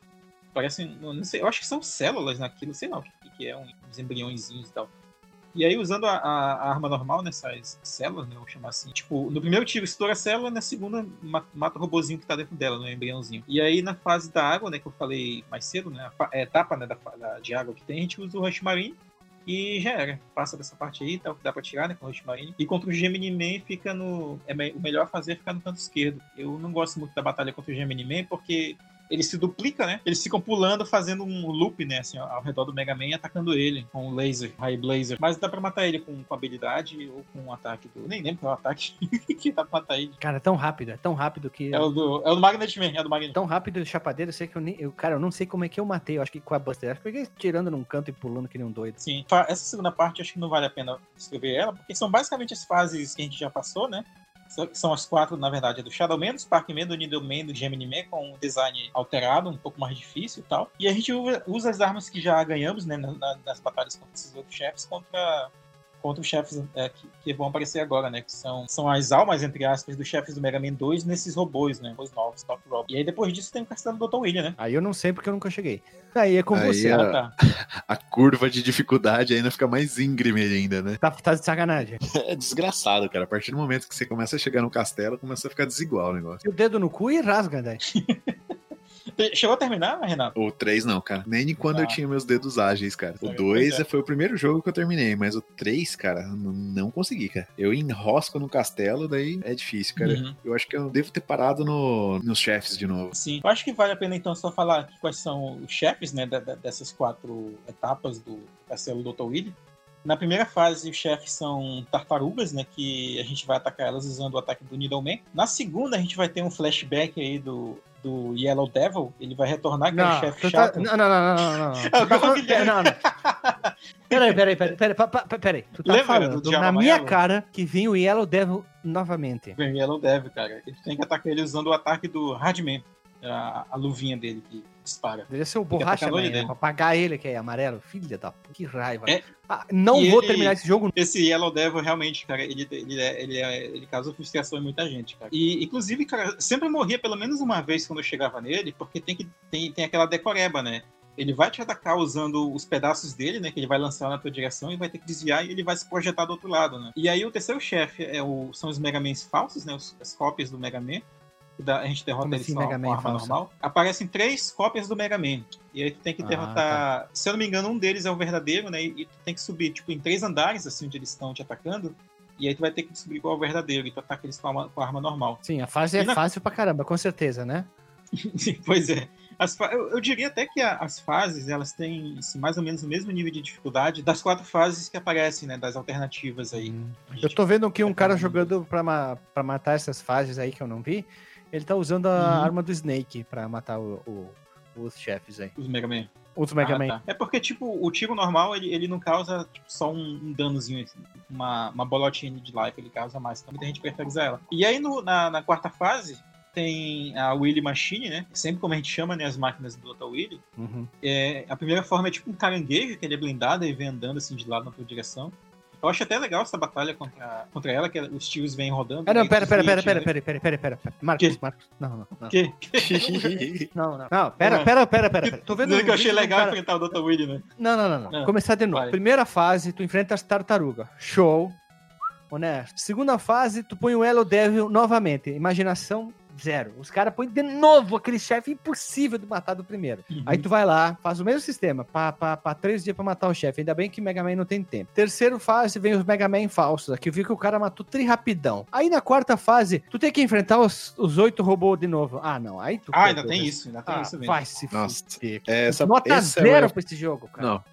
Parece, não sei, eu acho que são células naquilo, sei lá o que, que é, um- uns embriõezinhos e tal. E aí, usando a, a, a arma normal nessas células, né, vou chamar assim, tipo, no primeiro tiro estoura a célula, na segunda mata o robozinho que tá dentro dela, né, embriãozinho. E aí, na fase da água, né, que eu falei mais cedo, né, a é, etapa né, da, da, de água que tem, a gente usa o Rush Marine e já era. Passa dessa parte aí, tá, dá pra tirar, né, com o Rush Marine. E contra o Gemini Man fica no... É, o melhor fazer é ficar no canto esquerdo. Eu não gosto muito da batalha contra o Gemini Man, porque ele se duplica, né? Eles ficam pulando, fazendo um loop, né? Assim, ao redor do Mega Man, atacando ele com o laser, High Blazer. Mas dá pra matar ele com, com habilidade ou com um ataque do. Nem lembro qual é o ataque que dá pra matar ele. Cara, é tão rápido, é tão rápido que. É o do, é o do Magnet Man, é o do Magnet Tão rápido de chapadeiro, eu sei que eu nem. Eu, cara, eu não sei como é que eu matei. Eu acho que com a Buster. Acho que eu tirando num canto e pulando que nem um doido. Sim. Essa segunda parte acho que não vale a pena escrever ela, porque são basicamente as fases que a gente já passou, né? São as quatro, na verdade, é do Shadow Man, do Spark Man, do Needle Man, do Gemini Man, com um design alterado, um pouco mais difícil e tal. E a gente usa as armas que já ganhamos, né, nas batalhas contra esses outros chefes, contra contra os chefes é, que, que, vão aparecer agora, né? Que são, são as almas, entre aspas, dos chefes do Mega Man 2 nesses robôs, né? Os novos, Top Rob. E aí depois disso tem o castelo do Dr. William, né? Aí eu não sei porque eu nunca cheguei. Aí é com aí você. A, tá. a curva de dificuldade ainda fica mais íngreme ainda, né? Tá, tá de sacanagem. É desgraçado, cara. A partir do momento que você começa a chegar no castelo, começa a ficar desigual o negócio. E o dedo no cu e rasga, né? Chegou a terminar, Renato? O 3 não, cara. Nem quando ah. eu tinha meus dedos ágeis, cara. O 2 é. foi o primeiro jogo que eu terminei, mas o 3, cara, não consegui, cara. Eu enrosco no castelo, daí é difícil, cara. Uhum. Eu acho que eu devo ter parado no, nos chefes de novo. Sim. Eu acho que vale a pena então só falar quais são os chefes, né, dessas quatro etapas do castelo Dr. Willy. Na primeira fase, os chefes são tartarugas, né? Que a gente vai atacar elas usando o ataque do Needleman. Na segunda, a gente vai ter um flashback aí do do Yellow Devil, ele vai retornar com o chefe tá- chato. Tá... Não, não, não, não, não. não. tá falando... não, não. Peraí, peraí, peraí, peraí, peraí. Tu tá Lembra falando na minha cara que vem o Yellow Devil novamente. Vem o Yellow Devil, cara. Ele tem que atacar ele usando o ataque do Hardman. A, a luvinha dele que dispara. Deveria ser o borracha, né? Pra apagar ele, que é amarelo. Filha da puta, que raiva. É, ah, não vou ele, terminar esse jogo. Esse Yellow Devil, realmente, cara, ele, ele, é, ele, é, ele causa frustração em muita gente, cara. E, inclusive, cara, sempre morria pelo menos uma vez quando eu chegava nele, porque tem, que, tem, tem aquela decoreba, né? Ele vai te atacar usando os pedaços dele, né? Que ele vai lançar na tua direção e vai ter que desviar e ele vai se projetar do outro lado, né? E aí o terceiro chefe é o, são os Mega Mans falsos, né? Os, as cópias do Mega Man a gente derrota ele assim, só Mega com arma normal. Aparecem três cópias do Mega Man. E aí tu tem que ah, derrotar. Tá. Se eu não me engano, um deles é o verdadeiro, né? E tu tem que subir, tipo, em três andares, assim, onde eles estão te atacando. E aí tu vai ter que descobrir qual é o verdadeiro. E tu ataca eles com a, com a arma normal. Sim, a fase e é na... fácil pra caramba, com certeza, né? pois é. As, eu, eu, diria até que a, as fases elas têm assim, mais ou menos o mesmo nível de dificuldade das quatro fases que aparecem, né? Das alternativas aí. Hum. Eu tô vendo aqui um cara jogando pra, pra matar essas fases aí que eu não vi. Ele tá usando a uhum. arma do Snake pra matar o, o, os chefes aí. Os Mega Man. Os Mega ah, Man. Tá. É porque, tipo, o tiro normal, ele, ele não causa tipo, só um, um danozinho, assim, uma, uma bolotinha de life, ele causa mais. Então muita gente prefere usar ela. E aí, no, na, na quarta fase, tem a Willy Machine, né? Sempre como a gente chama, né? As máquinas do Dr. Willy. Uhum. É, a primeira forma é tipo um caranguejo, que ele é blindado e vem andando assim de lado na tua direção. Eu acho até legal essa batalha contra, contra ela, que os tios vêm rodando. Ah, não, pera, pera, pera, pera, pera, pera, pera, pera, pera. Marcos, que? Marcos. Não, não. não. Que? não, não. Não, pera, pera, pera, pera. Tô vendo. que eu achei legal cara... enfrentar o Dr. Willy, né? Não, não, não. não. Começar de novo. Vai. Primeira fase, tu enfrenta as tartarugas. Show. Honesto. Segunda fase, tu põe o Elo Devil novamente. Imaginação Zero. Os caras põem de novo aquele chefe impossível de matar do primeiro. Uhum. Aí tu vai lá, faz o mesmo sistema, pra, pra, pra três dias pra matar o chefe. Ainda bem que Mega Man não tem tempo. Terceiro fase, vem os Mega Man falsos. Aqui eu vi que o cara matou tri rapidão. Aí na quarta fase, tu tem que enfrentar os, os oito robôs de novo. Ah, não. Aí tu. Ah, ainda tem isso, ainda tem ah, isso mesmo. Vai se Nossa. É, essa, Nota zero é... pra esse jogo, cara. Não.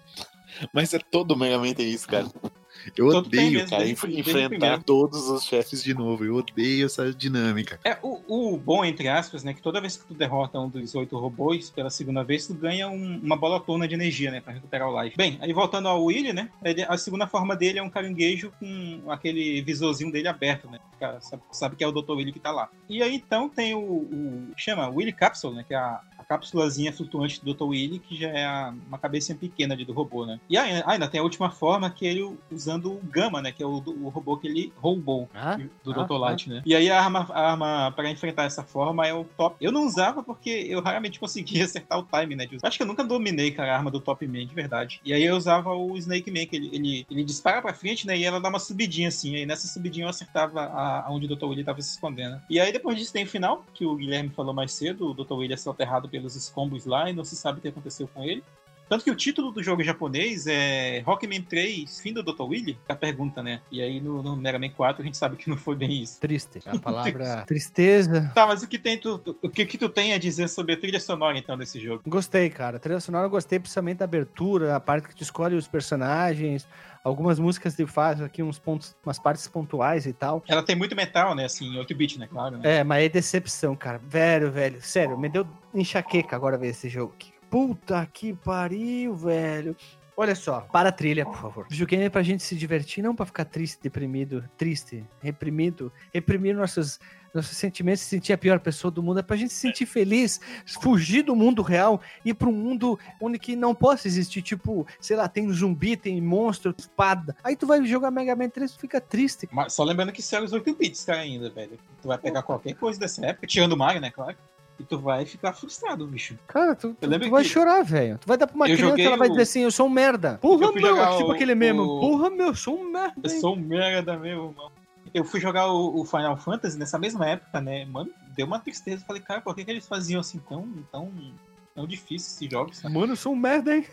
Mas é todo Mega Man tem isso, cara. Eu Todo odeio, cara, desde, enfrentar desde todos os chefes de novo. Eu odeio essa dinâmica. É, o, o, bom, entre aspas, né, que toda vez que tu derrota um dos oito robôs pela segunda vez, tu ganha um, uma bolotona de energia, né, pra recuperar o life. Bem, aí voltando ao Willy, né, a segunda forma dele é um caranguejo com aquele visorzinho dele aberto, né, sabe, sabe, que é o Dr. Willy que tá lá. E aí, então, tem o, o chama Willy Capsule, né, que é a cápsulazinha flutuante do Dr. Willy, que já é a, uma cabecinha pequena ali do robô, né? E ainda, ainda tem a última forma, que é ele usando o Gama, né? Que é o, o robô que ele roubou Ah, do ah, Dr. Light, né? E aí a arma, a arma para enfrentar essa forma é o top. Eu não usava porque eu raramente conseguia acertar o time, né? Acho que eu nunca dominei, cara, a arma do Top Man, de verdade. E aí eu usava o Snake Man, que ele, ele, ele dispara pra frente, né? E ela dá uma subidinha assim. E aí nessa subidinha eu acertava a, onde o Dr. Willy tava se escondendo. E aí depois disso tem o final, que o Guilherme falou mais cedo. O Dr. Willy é soterrado pelos escombros lá e não se sabe o que aconteceu com ele. Tanto que o título do jogo japonês é Rockman 3, fim do Dr. Willy? É a pergunta, né? E aí no, no Mega Man 4 a gente sabe que não foi bem isso. Triste. A palavra tristeza. Tá, mas o que, tem tu, o que, que tu tem a dizer sobre a trilha sonora, então, desse jogo? Gostei, cara. A trilha sonora eu gostei principalmente da abertura, a parte que tu escolhe os personagens, algumas músicas de faz aqui, uns pontos, umas partes pontuais e tal. Ela tem muito metal, né? Assim, 8-bit, né? Claro, né? É, mas é decepção, cara. Velho, velho. Sério, me deu enxaqueca agora ver esse jogo. Que Puta que pariu, velho. Olha só, para a trilha, por favor. Videogame é pra gente se divertir, não pra ficar triste, deprimido, triste, reprimido, reprimir nossos, nossos sentimentos, se sentir a pior pessoa do mundo. É pra gente se sentir feliz, fugir do mundo real e ir pra um mundo onde que não possa existir, tipo, sei lá, tem zumbi, tem monstro, espada. Aí tu vai jogar Mega Man 3 e fica triste. Mas só lembrando que isso é os 8 bits, cara, ainda, velho. Tu vai pegar qualquer coisa dessa época, tirando o Mario, né, claro. E tu vai ficar frustrado, bicho. Cara, tu, tu, tu vai chorar, velho. Tu vai dar pra uma criança e ela vai o- dizer assim, eu sou um merda. Porra, meu, tipo o- aquele meme. o- Porra, meu, eu sou um merda. Eu hein? sou um merda mesmo, mano. Eu fui jogar o, o Final Fantasy nessa mesma época, né? Mano, deu uma tristeza. Falei, cara, por que, que eles faziam assim tão, tão, tão difícil esses jogos? sabe? Mano, eu sou um merda, hein?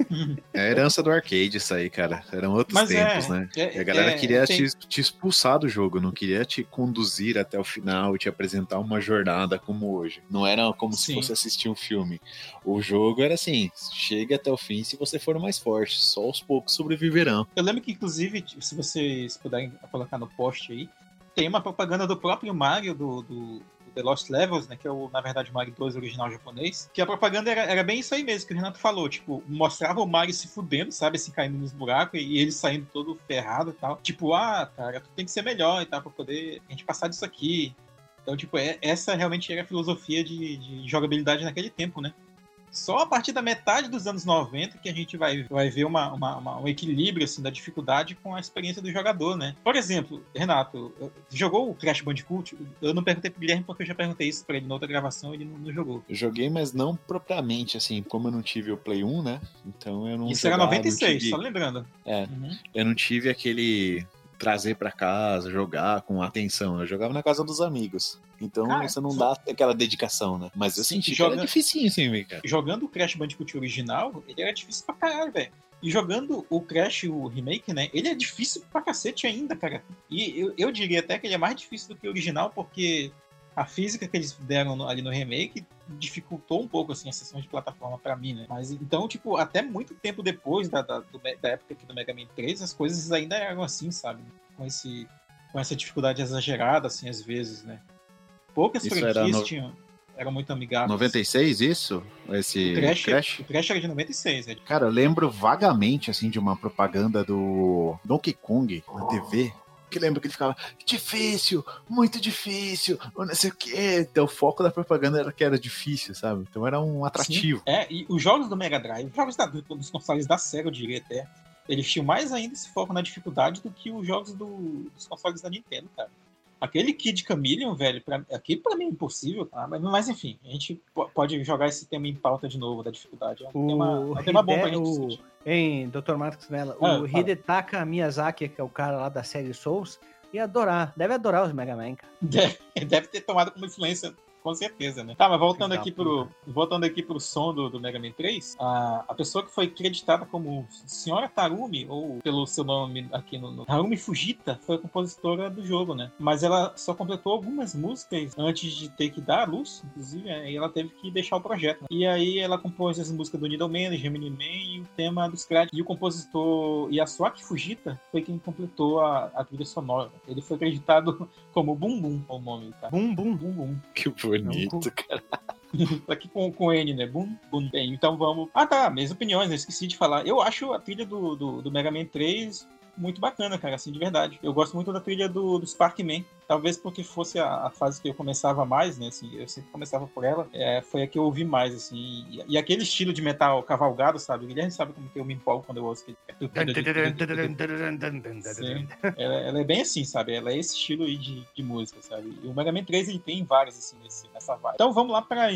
É a herança do arcade isso aí, cara. Eram outros Mas é, tempos, né? é- E a galera é, queria tem- te, te expulsar do jogo, não queria te conduzir até o final e te apresentar uma jornada como hoje. Não era como se Sim. fosse assistir um filme. O jogo era assim: chega até o fim se você for mais forte. Só aos poucos sobreviverão. Eu lembro que, inclusive, se vocês puderem colocar no post aí, tem uma propaganda do próprio Mario, do, do The Lost Levels, né? Que é o, na verdade, o Mario 2 original japonês. Que a propaganda era, era bem isso aí mesmo que o Renato falou. Tipo, mostrava o Mario se fudendo, sabe? Assim, caindo nos buracos e ele saindo todo ferrado e tal. Tipo, ah, cara, tu tem que ser melhor e tal, pra poder a gente passar disso aqui. Então, tipo, é- essa realmente era a filosofia de, de jogabilidade naquele tempo, né? Só a partir da metade dos anos 90 que a gente vai, vai ver uma, uma- uma- um equilíbrio assim, da dificuldade com a experiência do jogador, né? Por exemplo, Renato, jogou o Crash Bandicoot? Eu não perguntei pro Guilherme porque eu já perguntei isso pra ele na outra gravação e ele não, não jogou. Eu joguei, mas não propriamente, assim, como eu não tive o Play 1, né? Então eu não Isso era jogava, não 96, tive- só lembrando. É. Uhum. eu não tive aquele trazer pra casa, jogar com atenção. Eu jogava na casa dos amigos. Então Cara, você não só- dá aquela dedicação, né? Mas eu Sim, senti que joga- era dificinho assim, cara. Jogando o Crash Bandicoot original, ele era difícil pra caralho, velho. E jogando o Crash, o remake, né? Ele é difícil pra cacete ainda, cara. E eu, eu diria até que ele é mais difícil do que o original, porque a física que eles deram no- ali no remake dificultou um pouco, assim, a sessão de plataforma pra mim, né? Mas então, tipo, até muito tempo depois da, da, do da época aqui do Mega Man 3, as coisas ainda eram assim, sabe? Com, esse, com essa dificuldade exagerada, assim, às vezes, né? Poucas Isso era franquias no- tinham, eram muito amigáveis. 96 isso? Esse O Crash, Crash? o Crash era de 96, né? Cara, eu lembro vagamente, assim, de uma propaganda do Donkey Kong na TV. Que lembro que ele ficava, difícil, muito difícil, não sei o quê. Então o foco da propaganda era que era difícil, sabe? Então era um atrativo. É, e os jogos do Mega Drive, os jogos da, dos consoles da Sega, eu diria até, eles tinham mais ainda esse foco na dificuldade do que os jogos do- dos consoles da Nintendo, cara. Aquele Kid Chameleon, velho, pra, aquele pra mim é impossível, tá? mas, mas enfim, a gente po- pode jogar esse tema em pauta de novo da dificuldade. É um O tema, é um tema bom pra gente o- discutir. Hein, Dr. Marcos Nella, Ah, o fala. Hidetaka Miyazaki, que é o cara lá da série Souls, ia adorar, deve adorar os Mega Man, cara. Deve, deve ter tomado como influência, com certeza, né? Tá, mas voltando aqui pro, voltando aqui pro som do, do Mega Man 3, a, a pessoa que foi creditada como Senhora Tarumi, ou pelo seu nome aqui no, no Tarumi Fujita, foi a compositora do jogo, né? Mas ela só completou algumas músicas antes de ter que dar a luz, inclusive, né? e ela teve que deixar o projeto. né? E aí ela compôs as músicas do Needleman, Gemini Man e o tema dos créditos. E o compositor Yasuaki Fujita foi quem completou a, a trilha sonora. Ele foi acreditado como Bum Bum, é o nome, tá? Bum, bum. Bum Bum. Bonito, Não, cara. Aqui com, com N, né? Bum, bum. Bem, então vamos. Ah, tá. Minhas opiniões, eu esqueci de falar. Eu acho a trilha do, do, do Mega Man 3 muito bacana, cara, assim, de verdade. Eu gosto muito da trilha do, do Sparkman. Talvez porque fosse a, a, fase que eu começava mais, né? Assim, eu sempre começava por ela, é, foi a que eu ouvi mais, assim. E, e, aquele estilo de metal cavalgado, sabe? O Guilherme sabe como que eu me empolgo quando eu ouço aquele. Sim, ela, ela, é bem assim, sabe? Ela é esse estilo aí de, de música, sabe? E o Mega Man 3 ele tem vários, assim, nesse, nessa vibe. Então vamos lá para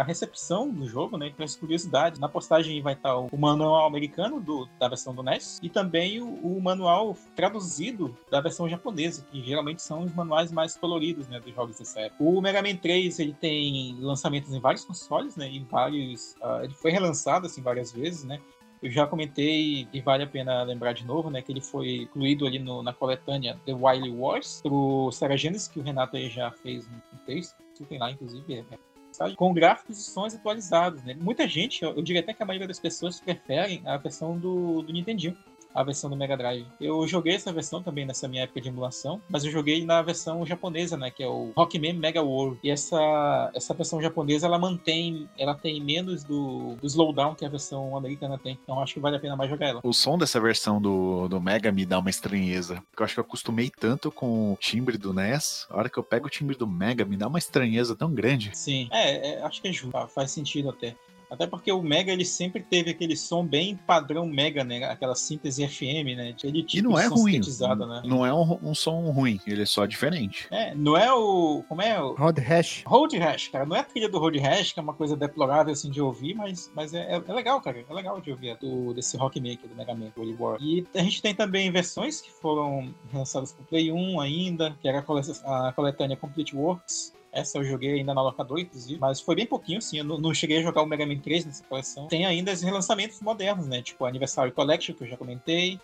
a recepção do jogo, né? Para as curiosidades. Na postagem vai estar o, o manual americano do, da versão do NES e também o, o manual traduzido da versão japonesa, que geralmente são manuais mais coloridos, né, dos jogos dessa época. O Mega Man 3, ele tem lançamentos em vários consoles, né, em vários... Uh, ele foi relançado, assim, várias vezes, né, eu já comentei e vale a pena lembrar de novo, né, que ele foi incluído ali no, na coletânea The Wily Wars pro Sega Genesis, que o Renato aí já fez um texto, tem lá, inclusive, é, é com gráficos e sons atualizados. Né? Muita gente, eu, eu diria até que a maioria das pessoas preferem a versão do, do Nintendinho a versão do Mega Drive. Eu joguei essa versão também nessa minha época de emulação, mas eu joguei na versão japonesa, né, que é o Rockman Mega World. E essa essa versão japonesa ela mantém, ela tem menos do, do slowdown que a versão americana tem. Então acho que vale a pena mais jogar ela. O som dessa versão do, do Mega me dá uma estranheza, porque eu acho que eu acostumei tanto com o timbre do NES, a hora que eu pego o timbre do Mega me dá uma estranheza tão grande. Sim, é, é acho que é justo, faz sentido até. Até porque o Mega ele sempre teve aquele som bem padrão Mega, né? Aquela síntese FM, né? Ele tipo e não é ruim. Né? Não é um, um, som ruim, ele é só diferente. É, não é o. Como é o. Road Hash. Road Hash, cara. Não é a trilha do Road Hash, que é uma coisa deplorável assim de ouvir, mas, mas é, é, é legal, cara. É legal de ouvir do, desse Rock Maker do Mega Man, Holy War. E a gente tem também versões que foram lançadas pro Play 1 ainda, que era a coletânea Complete Works essa eu joguei ainda na locadora, inclusive, mas foi bem pouquinho, sim. Eu não, não, cheguei a jogar o Mega Man 3 nessa coleção. Tem ainda os relançamentos modernos, né? Tipo o Anniversary Collection, que eu já comentei.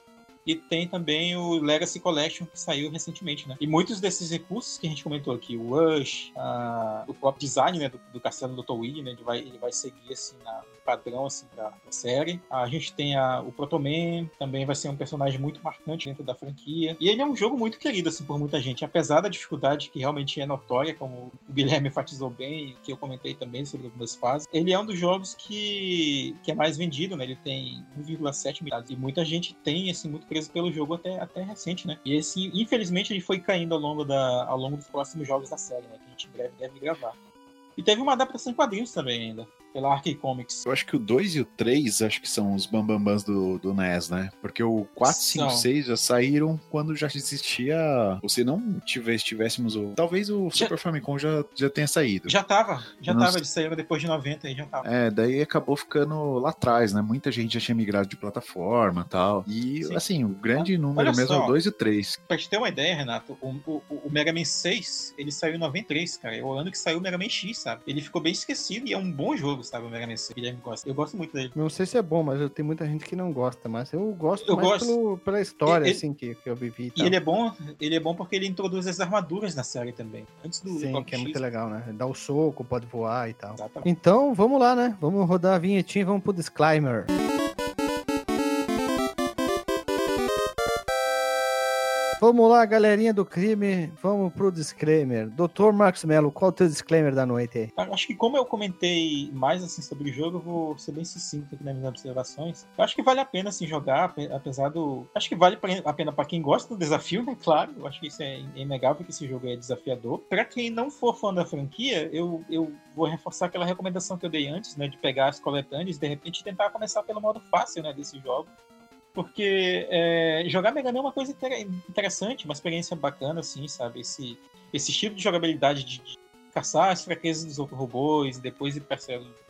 E tem também o Legacy Collection, que saiu recentemente, né? E muitos desses recursos que a gente comentou aqui, o Rush, a, o próprio design né, do, do castelo do Dr. Né? Ele vai, ele vai seguir, assim, na, padrão assim da, série. A gente tem a, o Protoman, também vai ser um personagem muito marcante dentro da franquia. E ele é um jogo muito querido assim por muita gente, apesar da dificuldade que realmente é notória, como o Guilherme enfatizou bem, que eu comentei também sobre algumas fases. Ele é um dos jogos que, que é mais vendido, né? Ele tem 1,7 milhões e muita gente tem assim muito preso pelo jogo até, até recente, né? E esse, infelizmente, ele foi caindo ao longo da ao longo dos próximos jogos da série, né? Que a gente em breve deve gravar. E teve uma adaptação em quadrinhos também ainda pela Arcade Comics. Eu acho que o 2 e o 3 acho que são os bambambans do, do NES, né? Porque o 4, 5, 6 já saíram quando já existia. Ou se não tivesse, tivéssemos o. Talvez o já, Super Famicom já, já tenha saído. Já tava, já Não tava, eles saíram depois de 90 e já tava. É, daí acabou ficando lá atrás, né? Muita gente já tinha migrado de plataforma e tal. E Sim. assim, o grande número Olha mesmo só, é o 2 e o 3. Pra te ter uma ideia, Renato, o, o, o Mega Man 6 ele saiu em 93, cara. É o ano que saiu o Mega Man X, sabe? Ele ficou bem esquecido e é um bom jogo, sabe? O Mega Man 6. Guilherme gosta. Eu gosto muito dele. Não sei se é bom, mas eu tenho muita gente que não gosta, mas eu gosto eu gosto. Pelo, pela história, ele, assim, que, que eu vivi. E, e ele é bom, ele é bom porque ele introduz as armaduras na série também. Antes do Sim, que é muito legal, né? Dá o soco, pode voar e tal. Exatamente. Então, vamos lá, né? Vamos rodar a vinhetinha e vamos pro disclaimer. Vamos lá, galerinha do crime, vamos pro disclaimer. Doutor Marcos Melo, qual é o teu disclaimer da noite aí? Acho que como eu comentei mais assim sobre o jogo, eu vou ser bem sucinto aqui nas minhas observações. Eu acho que vale a pena assim jogar, apesar do. Acho que vale a pena para quem gosta do desafio, né? Claro, eu acho que isso é inegável que esse jogo é desafiador. Para quem não for fã da franquia, eu, eu vou reforçar aquela recomendação que eu dei antes, né? De pegar as coletâneas e de repente tentar começar pelo modo fácil, né? Desse jogo porque é, jogar Mega Man é uma coisa interessante, uma experiência bacana, assim, sabe? Esse, esse estilo de jogabilidade de, de caçar as fraquezas dos outros robôs e depois ir para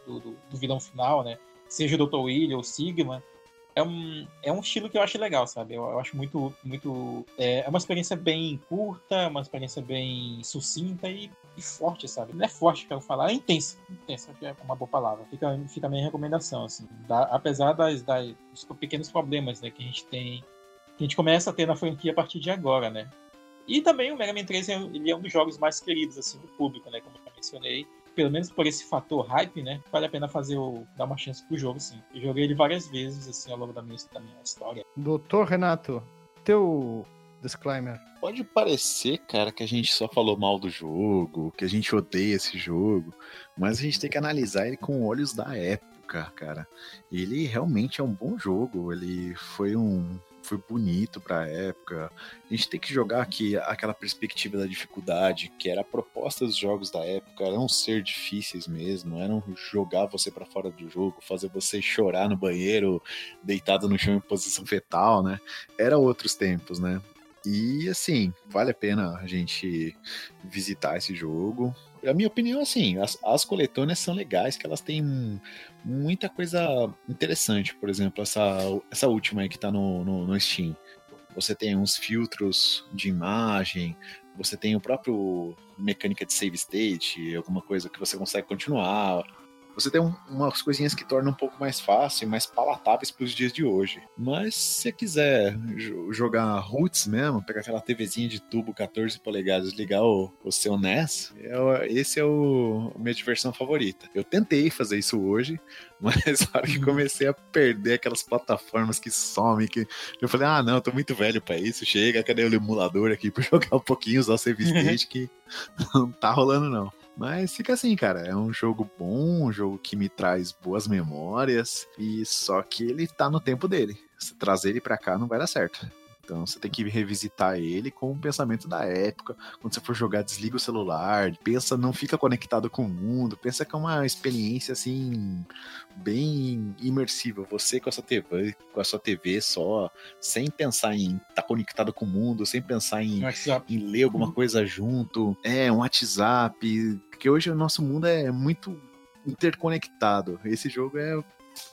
do, do, do, vilão final, né? Seja o Dr. Willy ou Sigma. É um, é um estilo que eu acho legal, sabe? Eu, eu acho muito. muito é, é, uma experiência bem curta, uma experiência bem sucinta e e forte, sabe? Não é forte, quero falar, é intensa. Intensa, que é uma boa palavra. Fica, fica a minha recomendação, assim. Da, apesar das, das, dos pequenos problemas né, que a gente tem, que a gente começa a ter na franquia a partir de agora, né? E também o Mega Man 3 ele é um dos jogos mais queridos, assim, do público, né? Como eu mencionei. Pelo menos por esse fator hype, né? Vale a pena fazer o, dar uma chance pro jogo, sim. Eu joguei ele várias vezes, assim, ao longo da minha, da minha história. Doutor Renato, teu disclaimer. Pode parecer, cara, que a gente só falou mal do jogo, que a gente odeia esse jogo, mas a gente tem que analisar ele com olhos da época, cara. Ele realmente é um bom jogo, ele foi um foi bonito pra época. A gente tem que jogar aqui aquela perspectiva da dificuldade, que era a proposta dos jogos da época, eram ser difíceis mesmo, eram jogar você para fora do jogo, fazer você chorar no banheiro, deitado no chão em posição fetal, né? Era outros tempos, né? E assim, vale a pena a gente visitar esse jogo. A minha opinião, assim, as, as coletâneas são legais, que elas têm muita coisa interessante. Por exemplo, essa, essa última aí que tá no, no, no Steam. Você tem uns filtros de imagem, você tem o próprio mecânica de save state, alguma coisa que você consegue continuar você tem um, umas coisinhas que tornam um pouco mais fácil, mais palatáveis para os dias de hoje. Mas se você quiser jogar roots mesmo, pegar aquela TVzinha de tubo 14 polegadas, ligar o, o seu NES, é, esse é o a minha diversão favorita. Eu tentei fazer isso hoje, mas na hora que comecei a perder aquelas plataformas que somem, que eu falei, ah, não, eu tô muito velho para isso, chega, cadê o emulador aqui para jogar um pouquinho, usar o state que não tá rolando não. Mas fica assim, cara, é um jogo bom, um jogo que me traz boas memórias, e só que ele tá no tempo dele. Se trazer ele pra cá não vai dar certo. Então você tem que revisitar ele com o pensamento da época. Quando você for jogar, desliga o celular, pensa, não fica conectado com o mundo, pensa que é uma experiência assim bem imersiva. Você com a sua TV, com a sua TV só, sem pensar em estar tá conectado com o mundo, sem pensar em, em ler alguma coisa junto. É, um WhatsApp. Porque hoje o nosso mundo é muito interconectado. Esse jogo é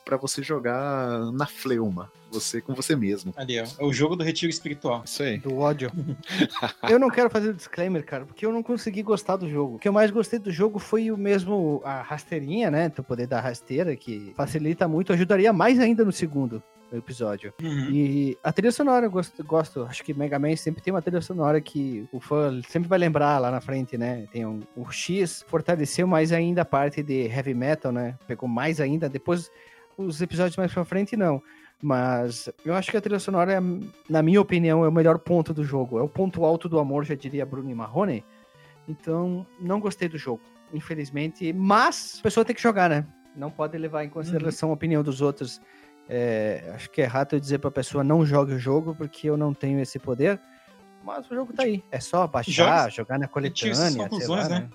para você jogar na fleuma, você com você mesmo. Ali, ó, é o jogo do retiro espiritual. Isso aí. Do ódio. eu não quero fazer o disclaimer, cara, porque eu não consegui gostar do jogo. O que eu mais gostei do jogo foi o mesmo, a rasteirinha, né, tu poder dar rasteira, que facilita muito, ajudaria mais ainda no segundo episódio. Uhum. E a trilha sonora eu gosto, gosto, acho que Mega Man sempre tem uma trilha sonora que o fã sempre vai lembrar lá na frente, né? Tem um, o X fortaleceu mais ainda a parte de heavy metal, né? Pegou mais ainda. Depois os episódios mais pra frente, não. Mas eu acho que a trilha sonora, é, na minha opinião, é o melhor ponto do jogo. É o ponto alto do amor, já diria Bruno Marrone. Então, não gostei do jogo, infelizmente. Mas a pessoa tem que jogar, né? Não pode levar em consideração uhum. a opinião dos outros. É, acho que é errado eu dizer pra pessoa não jogue o jogo, porque eu não tenho esse poder. Mas o jogo tá aí. É só baixar, jogar na coletânea. Sei lá, né? né?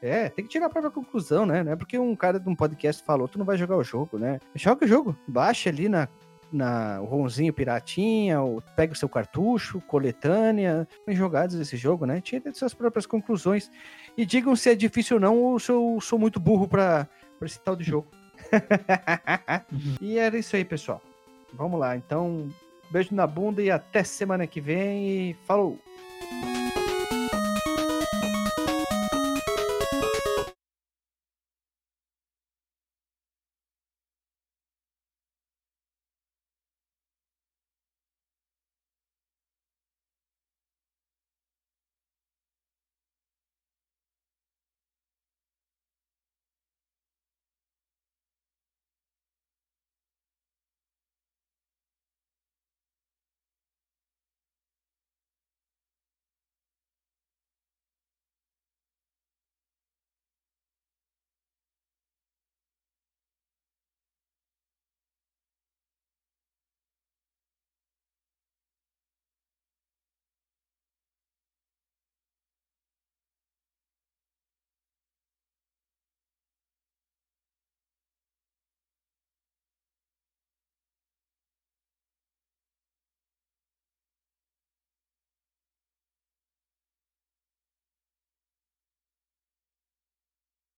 É, tem que tirar a própria conclusão, né? Não é porque um cara de um podcast falou, tu não vai jogar o jogo, né? Joga o jogo, baixa ali na, na o ronzinho piratinha, ou pega o seu cartucho, coletânea, jogados esse jogo, né? Tira suas próprias conclusões e digam se é difícil ou não, ou se eu sou muito burro para esse tal de jogo. uhum. E era isso aí, pessoal. Vamos lá, então, beijo na bunda e até semana que vem e falou!